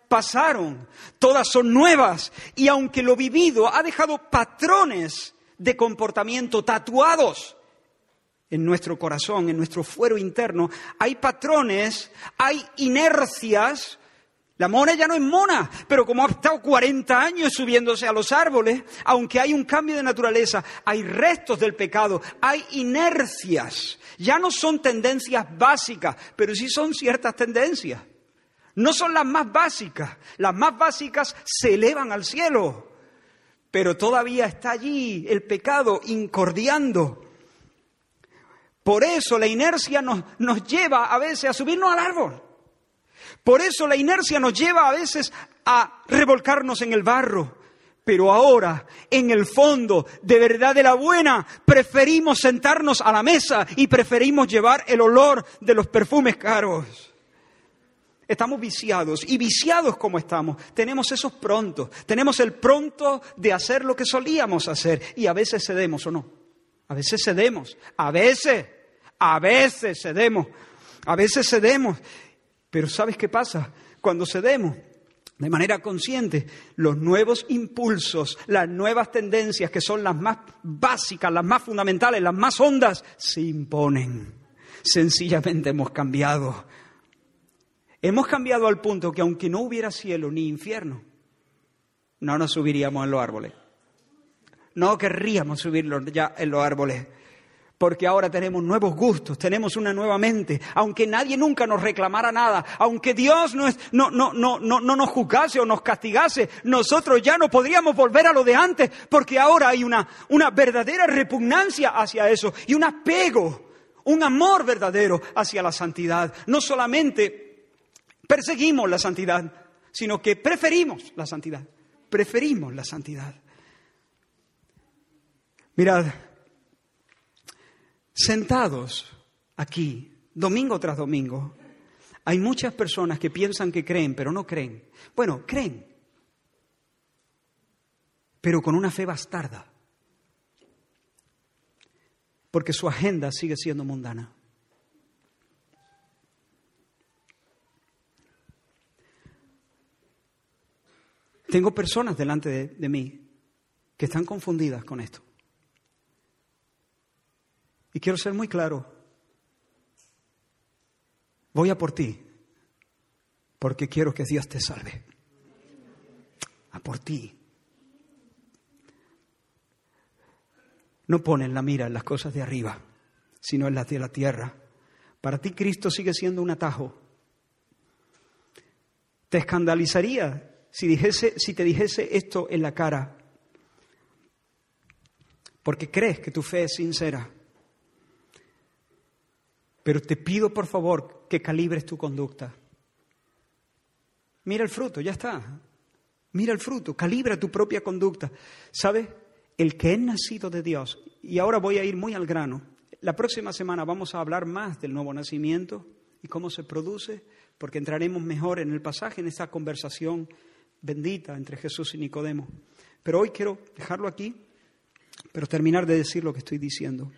pasaron, todas son nuevas. Y aunque lo vivido ha dejado patrones de comportamiento tatuados en nuestro corazón, en nuestro fuero interno, hay patrones, hay inercias la mona ya no es mona, pero como ha estado 40 años subiéndose a los árboles, aunque hay un cambio de naturaleza, hay restos del pecado, hay inercias. Ya no son tendencias básicas, pero sí son ciertas tendencias. No son las más básicas. Las más básicas se elevan al cielo, pero todavía está allí el pecado incordiando. Por eso la inercia nos, nos lleva a veces a subirnos al árbol. Por eso la inercia nos lleva a veces a revolcarnos en el barro. Pero ahora, en el fondo, de verdad de la buena, preferimos sentarnos a la mesa y preferimos llevar el olor de los perfumes caros. Estamos viciados y viciados como estamos, tenemos esos prontos, tenemos el pronto de hacer lo que solíamos hacer y a veces cedemos o no. A veces cedemos, a veces, a veces cedemos, a veces cedemos pero ¿sabes qué pasa? Cuando cedemos de manera consciente, los nuevos impulsos, las nuevas tendencias que son las más básicas, las más fundamentales, las más hondas, se imponen. Sencillamente hemos cambiado. Hemos cambiado al punto que aunque no hubiera cielo ni infierno, no nos subiríamos en los árboles. No querríamos subirlos ya en los árboles porque ahora tenemos nuevos gustos, tenemos una nueva mente, aunque nadie nunca nos reclamara nada, aunque Dios no, no, no, no, no, nos juzgase o nos castigase, nosotros ya no podríamos volver a lo de antes, porque ahora hay una, una verdadera repugnancia hacia eso y un apego, un amor verdadero hacia la santidad. No solamente perseguimos la santidad, sino que preferimos la santidad, preferimos la santidad. Mirad, sentados aquí, domingo tras domingo, hay muchas personas que piensan que creen, pero no creen. Bueno, creen, pero con una fe bastarda, porque su agenda sigue siendo mundana. Tengo personas delante de, mí que están confundidas con esto. Y quiero ser muy claro. Voy a por ti, porque quiero que Dios te salve. A por ti. No pones la mira en las cosas de arriba, sino en las de la tierra. Para ti Cristo sigue siendo un atajo. Te escandalizaría si, dijese, si te dijese esto en la cara, porque crees que tu fe es sincera. Pero te pido por favor que calibres tu conducta. Mira el fruto, ya está. Mira el fruto, calibra tu propia conducta. ¿Sabes? El que es nacido de Dios, y ahora voy a ir muy al grano, la próxima semana vamos a hablar más del nuevo nacimiento y cómo se produce, porque entraremos mejor en el pasaje, en esta conversación bendita entre Jesús y Nicodemo. Pero hoy quiero dejarlo aquí, pero terminar de decir lo que estoy diciendo.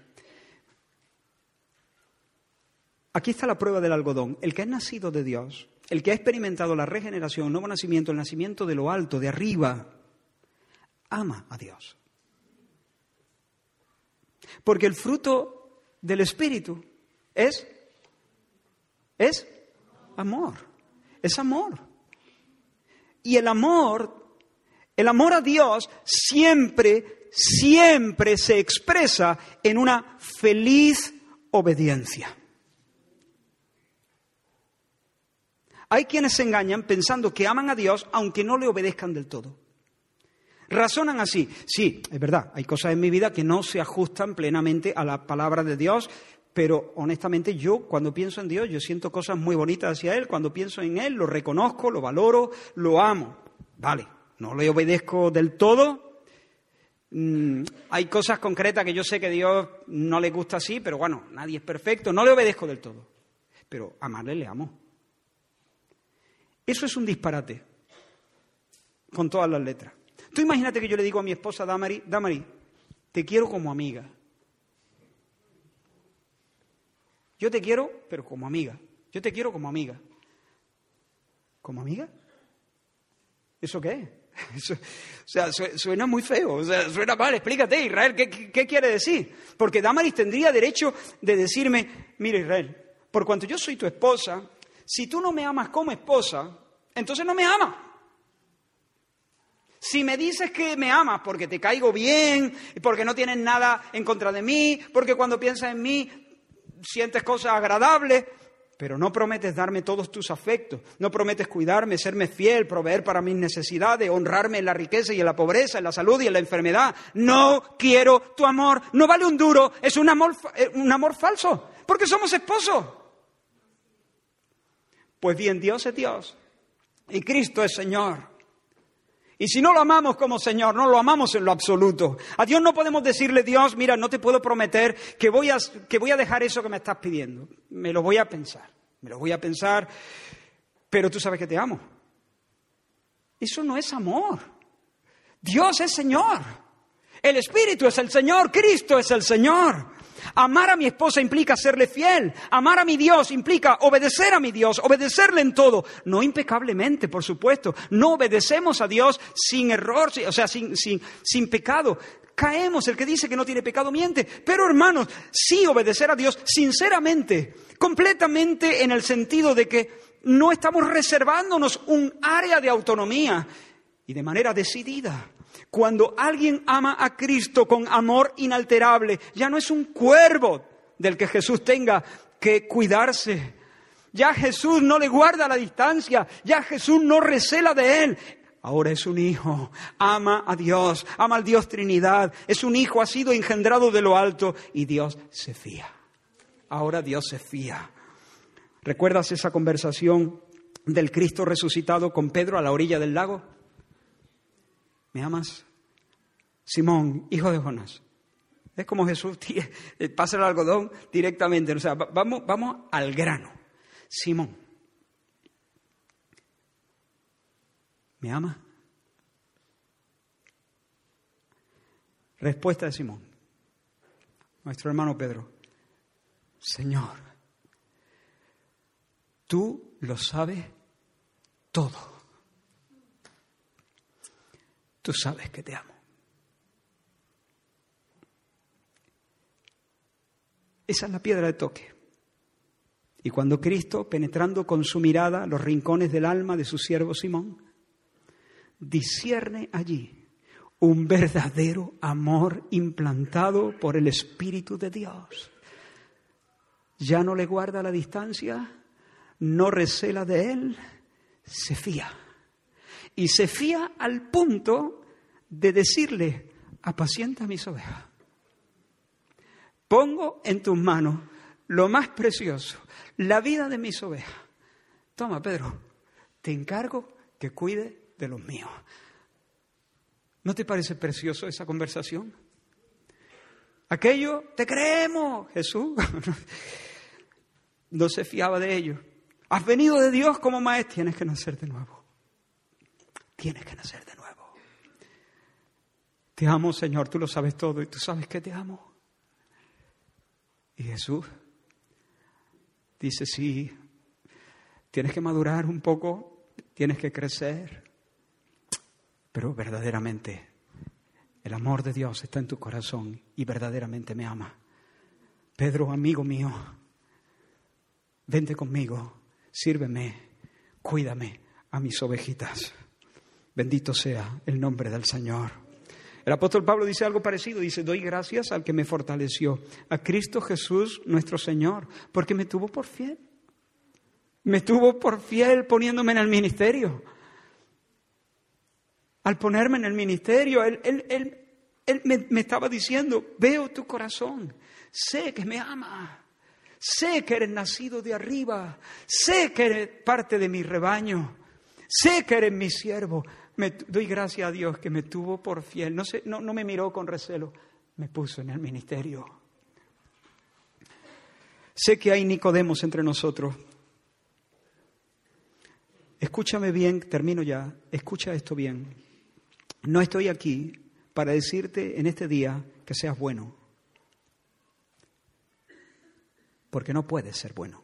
Aquí está la prueba del algodón. El que ha nacido de Dios, el que ha experimentado la regeneración, el nuevo nacimiento, el nacimiento de lo alto, de arriba, ama a Dios. Porque el fruto del Espíritu es, es amor, es amor. Y el amor, el amor a Dios siempre, siempre se expresa en una feliz obediencia. Hay quienes se engañan pensando que aman a Dios aunque no le obedezcan del todo. Razonan así. Sí, es verdad, hay cosas en mi vida que no se ajustan plenamente a la palabra de Dios, pero honestamente yo cuando pienso en Dios, yo siento cosas muy bonitas hacia Él, cuando pienso en Él lo reconozco, lo valoro, lo amo. Vale, no le obedezco del todo. Mm, hay cosas concretas que yo sé que Dios no le gusta así, pero bueno, nadie es perfecto, no le obedezco del todo. Pero amarle le amo. Eso es un disparate, con todas las letras. Tú imagínate que yo le digo a mi esposa Damari, Damari, te quiero como amiga. Yo te quiero, pero como amiga. Yo te quiero como amiga. ¿Como amiga? ¿Eso qué <laughs> o sea, suena muy feo, o sea, suena mal. Explícate, Israel, ¿qué, quiere decir? Porque Damaris tendría derecho de decirme, mira Israel, por cuanto yo soy tu esposa, si tú no me amas como esposa, entonces no me amas. Si me dices que me amas porque te caigo bien, porque no tienes nada en contra de mí, porque cuando piensas en mí sientes cosas agradables, pero no prometes darme todos tus afectos, no prometes cuidarme, serme fiel, proveer para mis necesidades, honrarme en la riqueza y en la pobreza, en la salud y en la enfermedad. No quiero tu amor, no vale un duro, es un amor, eh, un amor falso, porque somos esposos. Pues bien, Dios es Dios y Cristo es Señor. Y si no lo amamos como Señor, no lo amamos en lo absoluto. A Dios no podemos decirle, Dios, mira, no te puedo prometer que voy, a, que voy a dejar eso que me estás pidiendo. Me lo voy a pensar, me lo voy a pensar, pero tú sabes que te amo. Eso no es amor. Dios es Señor. El Espíritu es el Señor, Cristo es el Señor. Amar a mi esposa implica serle fiel. Amar a mi Dios implica obedecer a mi Dios, obedecerle en todo. No impecablemente, por supuesto. No obedecemos a Dios sin error, o sea, sin, sin, pecado. Caemos, el que dice que no tiene pecado miente. Pero hermanos, sí obedecer a Dios sinceramente, completamente en el sentido de que no estamos reservándonos un área de autonomía y de manera decidida. Cuando alguien ama a Cristo con amor inalterable, ya no es un cuervo del que Jesús tenga que cuidarse. Ya Jesús no le guarda la distancia, ya Jesús no recela de él. Ahora es un hijo, ama a Dios, ama al Dios Trinidad, es un hijo, ha sido engendrado de lo alto y Dios se fía. Ahora Dios se fía. ¿Recuerdas esa conversación del Cristo resucitado con Pedro a la orilla del lago? ¿Me amas? Simón, hijo de Jonás. Es como Jesús <laughs> pasa el algodón directamente. O sea, vamos, vamos al grano. Simón, ¿me ama? Respuesta de Simón, nuestro hermano Pedro. Señor, tú lo sabes todo. Tú sabes que te amo. Esa es la piedra de toque. Y cuando Cristo, penetrando con su mirada los rincones del alma de su siervo Simón, discierne allí un verdadero amor implantado por el Espíritu de Dios. Ya no le guarda la distancia, no recela de él, se fía y se fía al punto de decirle, apacienta mis ovejas. Pongo en tus manos lo más precioso, la vida de mis ovejas. Toma, Pedro, te encargo que cuide de los míos. ¿No te parece precioso esa conversación? Aquello, te creemos, Jesús. <laughs> no se fiaba de ellos. Has venido de Dios como maestro, tienes que nacer de nuevo. Tienes que nacer de nuevo. Te amo, Señor, tú lo sabes todo y tú sabes que te amo. Y Jesús dice, sí, tienes que madurar un poco, tienes que crecer, pero verdaderamente el amor de Dios está en tu corazón y verdaderamente me ama. Pedro, amigo mío, vente conmigo, sírveme, cuídame a mis ovejitas. Bendito sea el nombre del Señor. El apóstol Pablo dice algo parecido, dice, doy gracias al que me fortaleció, a Cristo Jesús nuestro Señor, porque me tuvo por fiel. Me tuvo por fiel poniéndome en el ministerio. Al ponerme en el ministerio, Él, me estaba diciendo, veo tu corazón, sé que me ama, sé que eres nacido de arriba, sé que eres parte de mi rebaño, sé que eres mi siervo, me doy gracias a Dios que me tuvo por fiel. No, no, no me miró con recelo, me puso en el ministerio. Sé que hay Nicodemos entre nosotros. Escúchame bien, termino ya, escucha esto bien. No estoy aquí para decirte en este día que seas bueno. porque no puede ser bueno.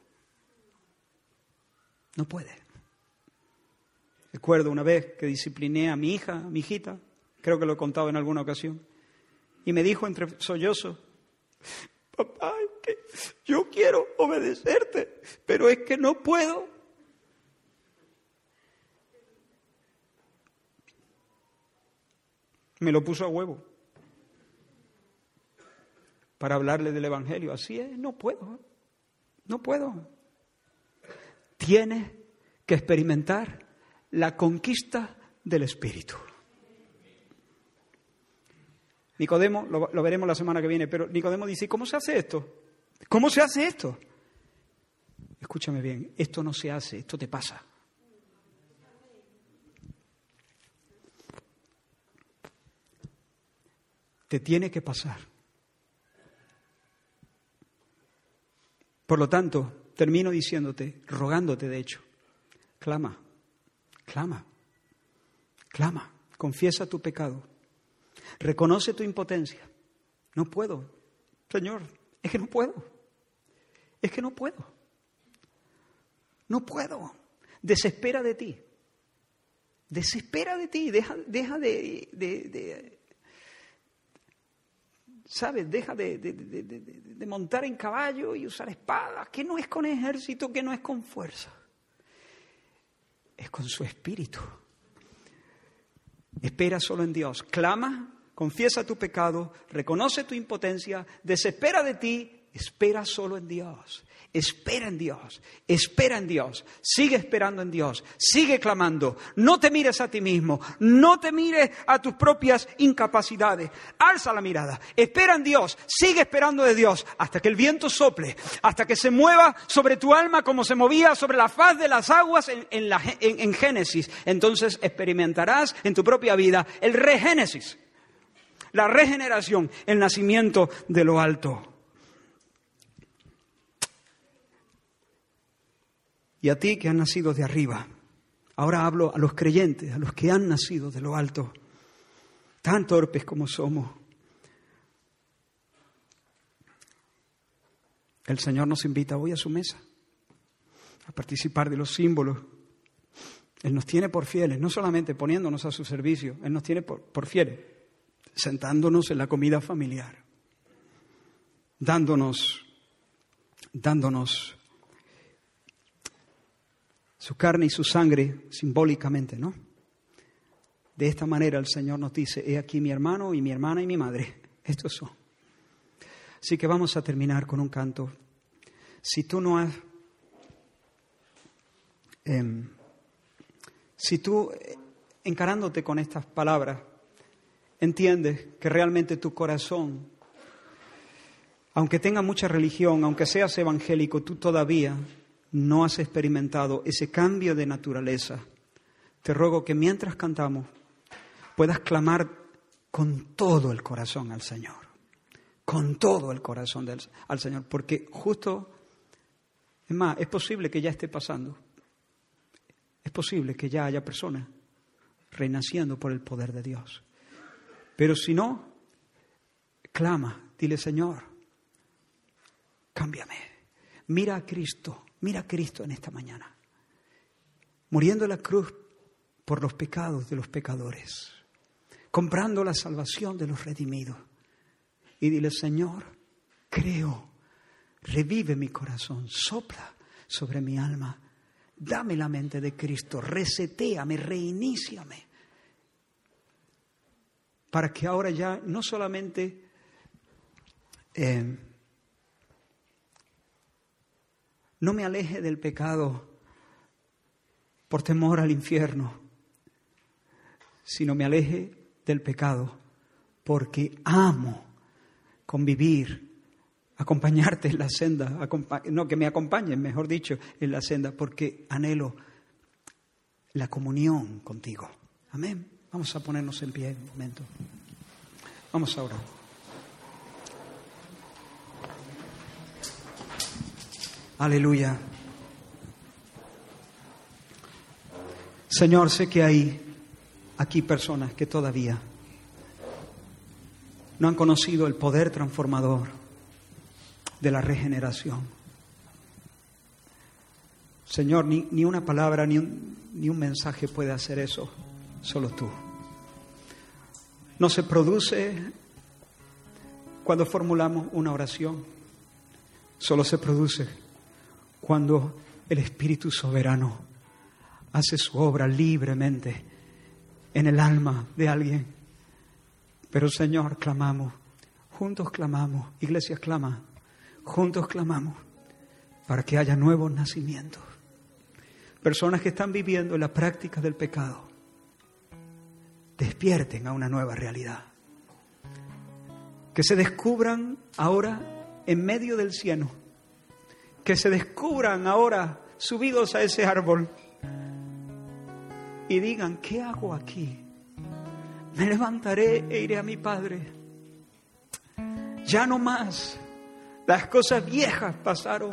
No puede. Recuerdo una vez que discipliné a mi hija, a mi hijita, creo que lo he contado en alguna ocasión, y me dijo entre sollozos, papá, que yo quiero obedecerte, pero es que no puedo. Me lo puso a huevo para hablarle del Evangelio. Así es, no puedo, no puedo. Tienes que experimentar la conquista del Espíritu. Nicodemo, lo, veremos la semana que viene, pero Nicodemo dice, ¿cómo se hace esto? ¿Cómo se hace esto? Escúchame bien, esto no se hace, esto te pasa. Te tiene que pasar. Por lo tanto, termino diciéndote, rogándote de hecho, clama, clama, clama, confiesa tu pecado, reconoce tu impotencia. No puedo, Señor, es que no puedo, es que no puedo, no puedo, desespera de ti, desespera de ti, deja, deja de, ¿sabes? Deja de, de, de, de, montar en caballo y usar espadas, que no es con ejército, que no es con fuerza, es con su espíritu. Espera solo en Dios, clama, confiesa tu pecado, reconoce tu impotencia, desespera de ti, espera solo en Dios. Espera en Dios, espera en Dios, sigue esperando en Dios, sigue clamando, no te mires a ti mismo, no te mires a tus propias incapacidades, alza la mirada, espera en Dios, sigue esperando de Dios hasta que el viento sople, hasta que se mueva sobre tu alma como se movía sobre la faz de las aguas en, la, en Génesis. Entonces experimentarás en tu propia vida el regénesis, la regeneración, el nacimiento de lo alto. Y a ti que has nacido de arriba. Ahora hablo a los creyentes, a los que han nacido de lo alto, tan torpes como somos. El Señor nos invita hoy a su mesa, a participar de los símbolos. Él nos tiene por fieles, no solamente poniéndonos a su servicio, Él nos tiene por, por fieles, sentándonos en la comida familiar, dándonos, dándonos su carne y su sangre simbólicamente, ¿no? De esta manera el Señor nos dice, he aquí mi hermano y mi hermana y mi madre, <laughs> estos son. Así que vamos a terminar con un canto. Si tú no has, eh, si tú encarándote con estas palabras, entiendes que realmente tu corazón, aunque tenga mucha religión, aunque seas evangélico, tú todavía no has experimentado ese cambio de naturaleza, te ruego que mientras cantamos puedas clamar con todo el corazón al Señor, con todo el corazón al Señor, porque justo, es más, es posible que ya esté pasando, es posible que ya haya personas renaciendo por el poder de Dios. Pero si no, clama, dile Señor, cámbiame, mira a Cristo Mira a Cristo en esta mañana, muriendo en la cruz por los pecados de los pecadores, comprando la salvación de los redimidos. Y dile, Señor, creo, revive mi corazón, sopla sobre mi alma, dame la mente de Cristo, resetéame, reiníciame, para que ahora ya no solamente... Eh, no me aleje del pecado por temor al infierno, sino me aleje del pecado porque amo convivir, acompañarte en la senda, no, que me acompañen, mejor dicho, en la senda, porque anhelo la comunión contigo. Amén. Vamos a ponernos en pie un momento. Vamos a orar. Aleluya. Señor, sé que hay aquí personas que todavía no han conocido el poder transformador de la regeneración. Señor, ni, ni una palabra, ni ni un mensaje puede hacer eso, solo tú. No se produce cuando formulamos una oración, solo se produce cuando el Espíritu Soberano hace su obra libremente en el alma de alguien. Pero Señor, clamamos, juntos clamamos, iglesias clama, juntos clamamos para que haya nuevos nacimientos. Personas que están viviendo la práctica del pecado, despierten a una nueva realidad. Que se descubran ahora en medio del cielo, que se descubran ahora subidos a ese árbol y digan, ¿qué hago aquí? Me levantaré e iré a mi Padre. Ya no más. Las cosas viejas pasaron.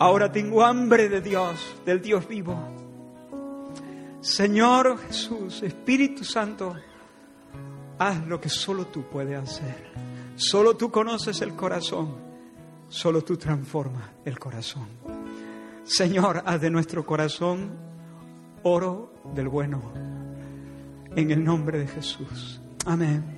Ahora tengo hambre de Dios, del Dios vivo. Señor Jesús, Espíritu Santo, haz lo que solo tú puedes hacer. Solo tú conoces el corazón. Solo tú transformas el corazón. Señor, haz de nuestro corazón oro del bueno. En el nombre de Jesús. Amén.